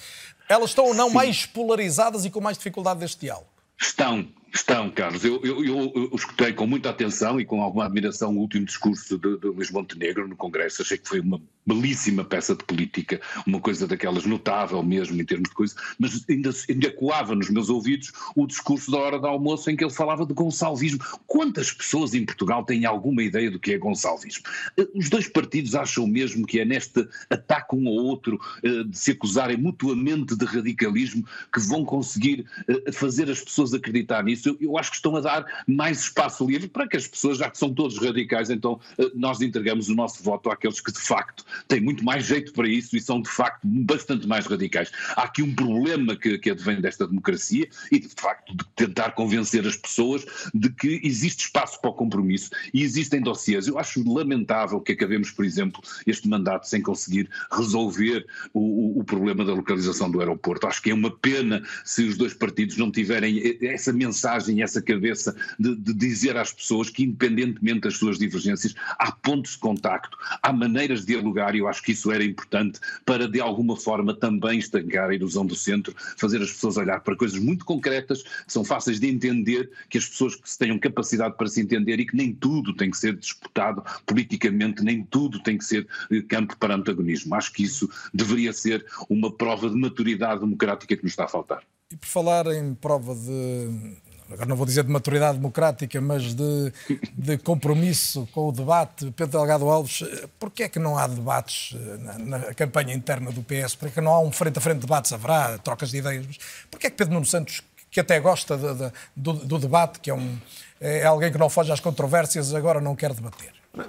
Elas estão ou não Sim. mais polarizadas e com mais dificuldade deste diálogo? Estão, Estão, Carlos. Eu, eu, eu, escutei com muita atenção e com alguma admiração o último discurso de, de Luís Montenegro no Congresso. Achei que foi uma belíssima peça de política, uma coisa daquelas notável mesmo em termos de coisa, mas ainda, ainda coava nos meus ouvidos o discurso da hora do almoço em que ele falava de gonçalvismo. Quantas pessoas em Portugal têm alguma ideia do que é gonçalvismo? Eh, os dois partidos acham mesmo que é neste ataque um ao outro eh, de se acusarem mutuamente de radicalismo que vão conseguir eh, fazer as pessoas acreditar nisso? Isso, eu acho que estão a dar mais espaço livre para que as pessoas, já que são todos radicais, então eh, nós entregamos o nosso voto àqueles que de facto têm muito mais jeito para isso e são de facto bastante mais radicais. Há aqui um problema que, que advém desta democracia e de facto de tentar convencer as pessoas de que existe espaço para o compromisso e existem dossiês. Eu acho lamentável que acabemos, por exemplo, este mandato sem conseguir resolver o, o, o problema da localização do aeroporto. Acho que é uma pena se os dois partidos não tiverem essa mensagem mensagem, essa cabeça de, de, dizer às pessoas que, independentemente das suas divergências, há pontos de contacto, há maneiras de dialogar, e eu acho que isso era importante para, de alguma forma, também estancar a ilusão do centro, fazer as pessoas olhar para coisas muito concretas, que são fáceis de entender, que as pessoas que tenham capacidade para se entender e que nem tudo tem que ser disputado politicamente, nem tudo tem que ser eh, campo para antagonismo. Acho que isso deveria ser uma prova de maturidade democrática que nos está a faltar. E por falar em prova de agora não vou dizer de maturidade democrática, mas de, de compromisso com o debate. Pedro Delgado Alves, porquê é que não há debates eh, na, na campanha interna do PS? Porquê é que não há um frente a frente de debates? Haverá trocas de ideias, mas porquê é que Pedro Nuno Santos, que até gosta de, de, do, do, debate, que é, um, é alguém que não foge às controvérsias, agora não quer debater? Mas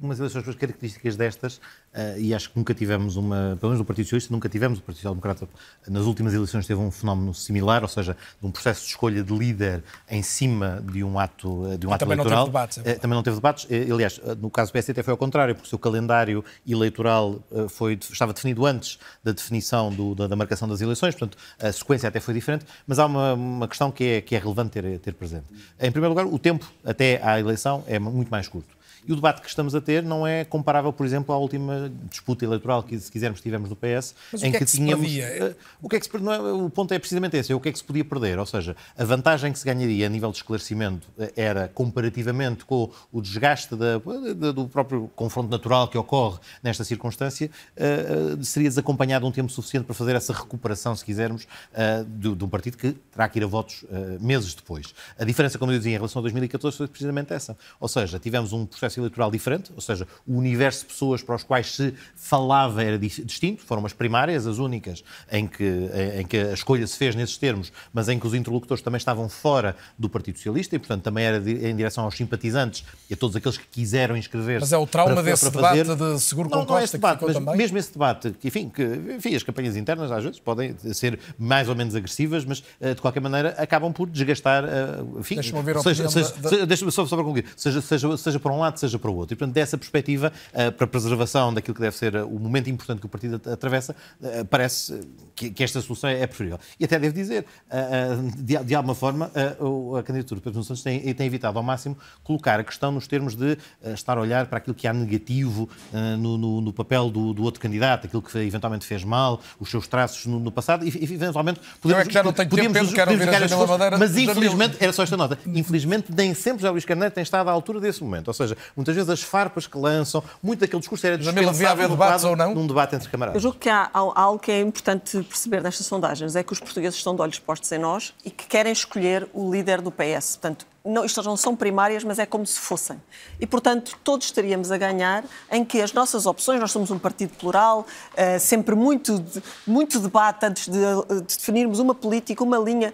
umas eleições com características destas, uh, e acho que nunca tivemos uma, pelo menos o Partido Socialista, nunca tivemos, o Partido Social Democrata nas últimas eleições teve um fenómeno similar, ou seja, de um processo de escolha de líder em cima de um ato, eh, de um ato também eleitoral. Não teve debates, é também não teve debates. Aliás, no caso do PSD até foi ao contrário, porque o seu calendário eleitoral foi, estava definido antes da definição do, da, da, marcação das eleições, portanto a sequência até foi diferente, mas há uma, uma questão que é, que é relevante ter, ter presente. Em primeiro lugar, o tempo até à eleição é muito mais curto. E o debate que estamos a ter não é comparável, por exemplo, à última disputa eleitoral que, se quisermos, tivemos no PS, Mas em que é que, tínhamos. eh, o que é que se é- o ponto é precisamente esse, é o que é que se podia perder. Ou seja, a vantagem que se ganharia a nível de esclarecimento eh, era, comparativamente com o desgaste da- da- do próprio confronto natural que ocorre nesta circunstância, eh, seria desacompanhado um tempo suficiente para fazer essa recuperação, se quisermos, de, de um partido que terá que ir a votos meses depois. A diferença, como eu dizia, em relação a 2014 foi precisamente essa. Ou seja, tivemos um processo eleitoral diferente, ou seja, o universo de pessoas para os quais se falava era di- distinto, foram as primárias, as únicas em que, em- que a escolha se fez nesses termos, mas em que os interlocutores também estavam fora do Partido Socialista e, portanto, também era em direção aos simpatizantes e a todos aqueles que quiseram inscrever-se. Mas é o trauma para- desse para fazer- debate de seguro não, com não é Costa debate, mas também? mesmo esse debate, que, enfim, que, enfim, as campanhas internas às vezes podem ser mais ou menos agressivas, mas eh, de qualquer maneira acabam por desgastar, eh, Deixa-me ouvir a opinião seja, da- da- seja- deixa-me só, só para concluir, seja, seja, seja para um lado, seja para o outro. E, portanto, dessa perspectiva, eh, para a preservação daquilo que deve ser eh, o momento importante que o partido at- atravessa, eh, parece que, esta solução é preferível. E até devo dizer, de, alguma forma, a candidatura de Pedro Nuno Santos tem, tem evitado ao máximo colocar a questão nos termos de estar a olhar para aquilo que há negativo no, no- no papel do, do outro candidato, aquilo que eventualmente fez mal, os seus traços no, no passado, e, eventualmente Eu é que já não tenho tempo, ouvir a justificar Jamila esse esforço. Mas infelizmente, era só esta nota, infelizmente nem sempre José Luís Carneiro tem estado à altura desse momento. Ou seja, muitas vezes as farpas que lançam, muito daquele discurso era Jamila, devia haver dispensável debates ou não? Num debate entre Eu camaradas. julgo que há, algo que é importante perceber nestas sondagens, é que os portugueses estão de olhos postos em nós e que querem escolher o líder do PS. Portanto, não, isto não são primárias, mas é como se fossem. E, portanto, todos estaríamos a ganhar em que as nossas opções, nós somos um partido plural, eh, sempre muito, de- muito debate antes de, de definirmos uma política, uma linha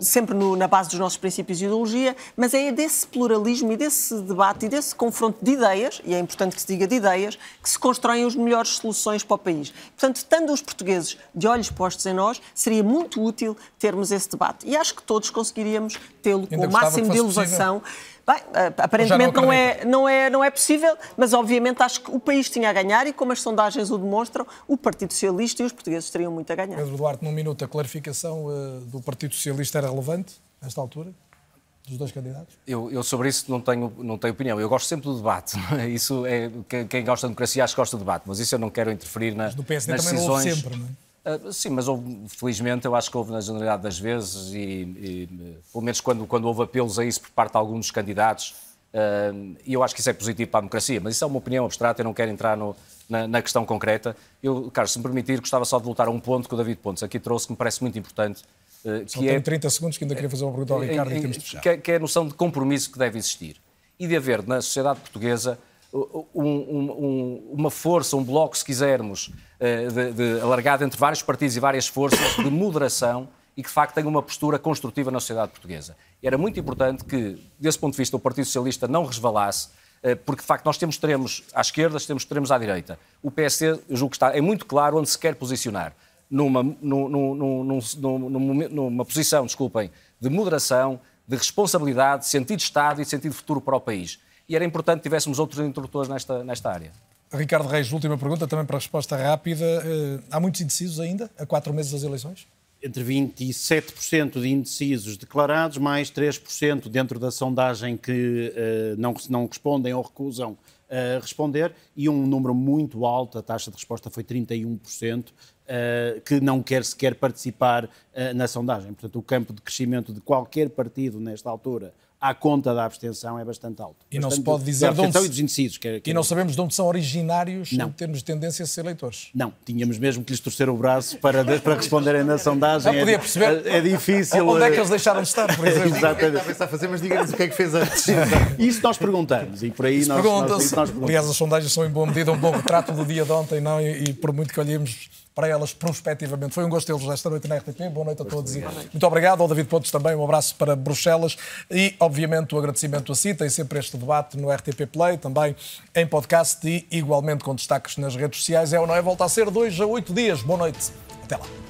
sempre no- na base dos nossos princípios e ideologia, mas é desse pluralismo e desse debate e desse confronto de ideias, e é importante que se diga de ideias, que se constroem as melhores soluções para o país. Portanto, estando os portugueses de olhos postos em nós, seria muito útil termos esse debate. E acho que todos conseguiríamos tê-lo com o máximo de elevação. Bem, eh, aparentemente não, é, não, é, não é possível, mas obviamente acho que o país tinha a ganhar e, como as sondagens o demonstram, o Partido Socialista e os portugueses teriam muito a ganhar. Pedro Duarte, num minuto, a clarificação eh, do Partido Socialista era relevante, nesta altura, dos dois candidatos? Eu, eu sobre isso não tenho, não tenho opinião. Eu gosto sempre do debate. não é? Isso é, quem, gosta de democracia acho que gosta do debate, mas isso eu não quero interferir na, Mas do PSD nas também não decisões. sempre, não é? Ah, sim, mas houve, felizmente eu acho que houve na generalidade das vezes e, e, pelo menos quando, quando houve apelos a isso por parte de alguns dos candidatos ah, e eu acho que isso é positivo para a democracia, mas isso é uma opinião abstrata, eu não quero entrar no- na, na questão concreta. Eu, Carlos, se me permitir, gostava só de voltar a um ponto que o David Pontes aqui trouxe que me parece muito importante, ah, Só que tenho é 30 segundos que ainda queria fazer uma pergunta ao Ricardo e temos de fechar. que é, que é a noção de compromisso que deve existir e de haver na sociedade portuguesa um- um- um- uma força, um bloco, se quisermos, eh, de, de- alargado entre vários partidos e várias forças de moderação e que de facto tenha uma postura construtiva na sociedade portuguesa. Era muito importante que, desse ponto de vista, o Partido Socialista não resvalasse, eh, porque de facto nós temos, teremos à esquerda, temos, teremos à direita. O PSD, eu julgo que está, é muito claro onde se quer posicionar. Numa, num- num- num- numa posição, desculpem, de moderação, de responsabilidade, de sentido de Estado e de sentido futuro para o país. E era importante que tivéssemos outros introdutores nesta, nesta área. Ricardo Reis, última pergunta, também para resposta rápida. Eh, Há muitos indecisos ainda, a quatro meses das eleições? entre 27% de indecisos declarados, mais 3% dentro da sondagem que eh, não, não respondem ou recusam eh, responder, e um número muito alto, a taxa de resposta foi 31%, eh, que não quer sequer participar eh, na sondagem. Portanto, o campo de crescimento de qualquer partido nesta altura à conta da abstenção é bastante alto. E não se Bastante- pode dizer de onde e dos indecisos. Que, é- que E é- não sabemos de onde são originários Não. em termos de tendência a ser eleitores. Não, tínhamos mesmo que lhes torcer o braço para, para responderem na sondagem. Já podia É- perceber É, é difícil. Onde é que eh, eles deixaram de estar, por exemplo? Exatamente. Está a fazer, mas diga-nos o que é que fez antes. Isso nós perguntamos e por aí nós, nós, isso nós perguntamos. Aliás, as sondagens são em boa medida um bom retrato do dia de ontem, não? E, e por muito que olhemos para elas prospectivamente. Foi um gosto tê-los esta noite na RTP. Boa noite a todos. e Muito obrigado ao David Pontes também. Um abraço para Bruxelas e, obviamente, o agradecimento a si. Tem sempre este debate no RTP Play, também em podcast e igualmente com destaques nas redes sociais. É ou não é? Volta a ser dois a oito dias. Boa noite. Até lá.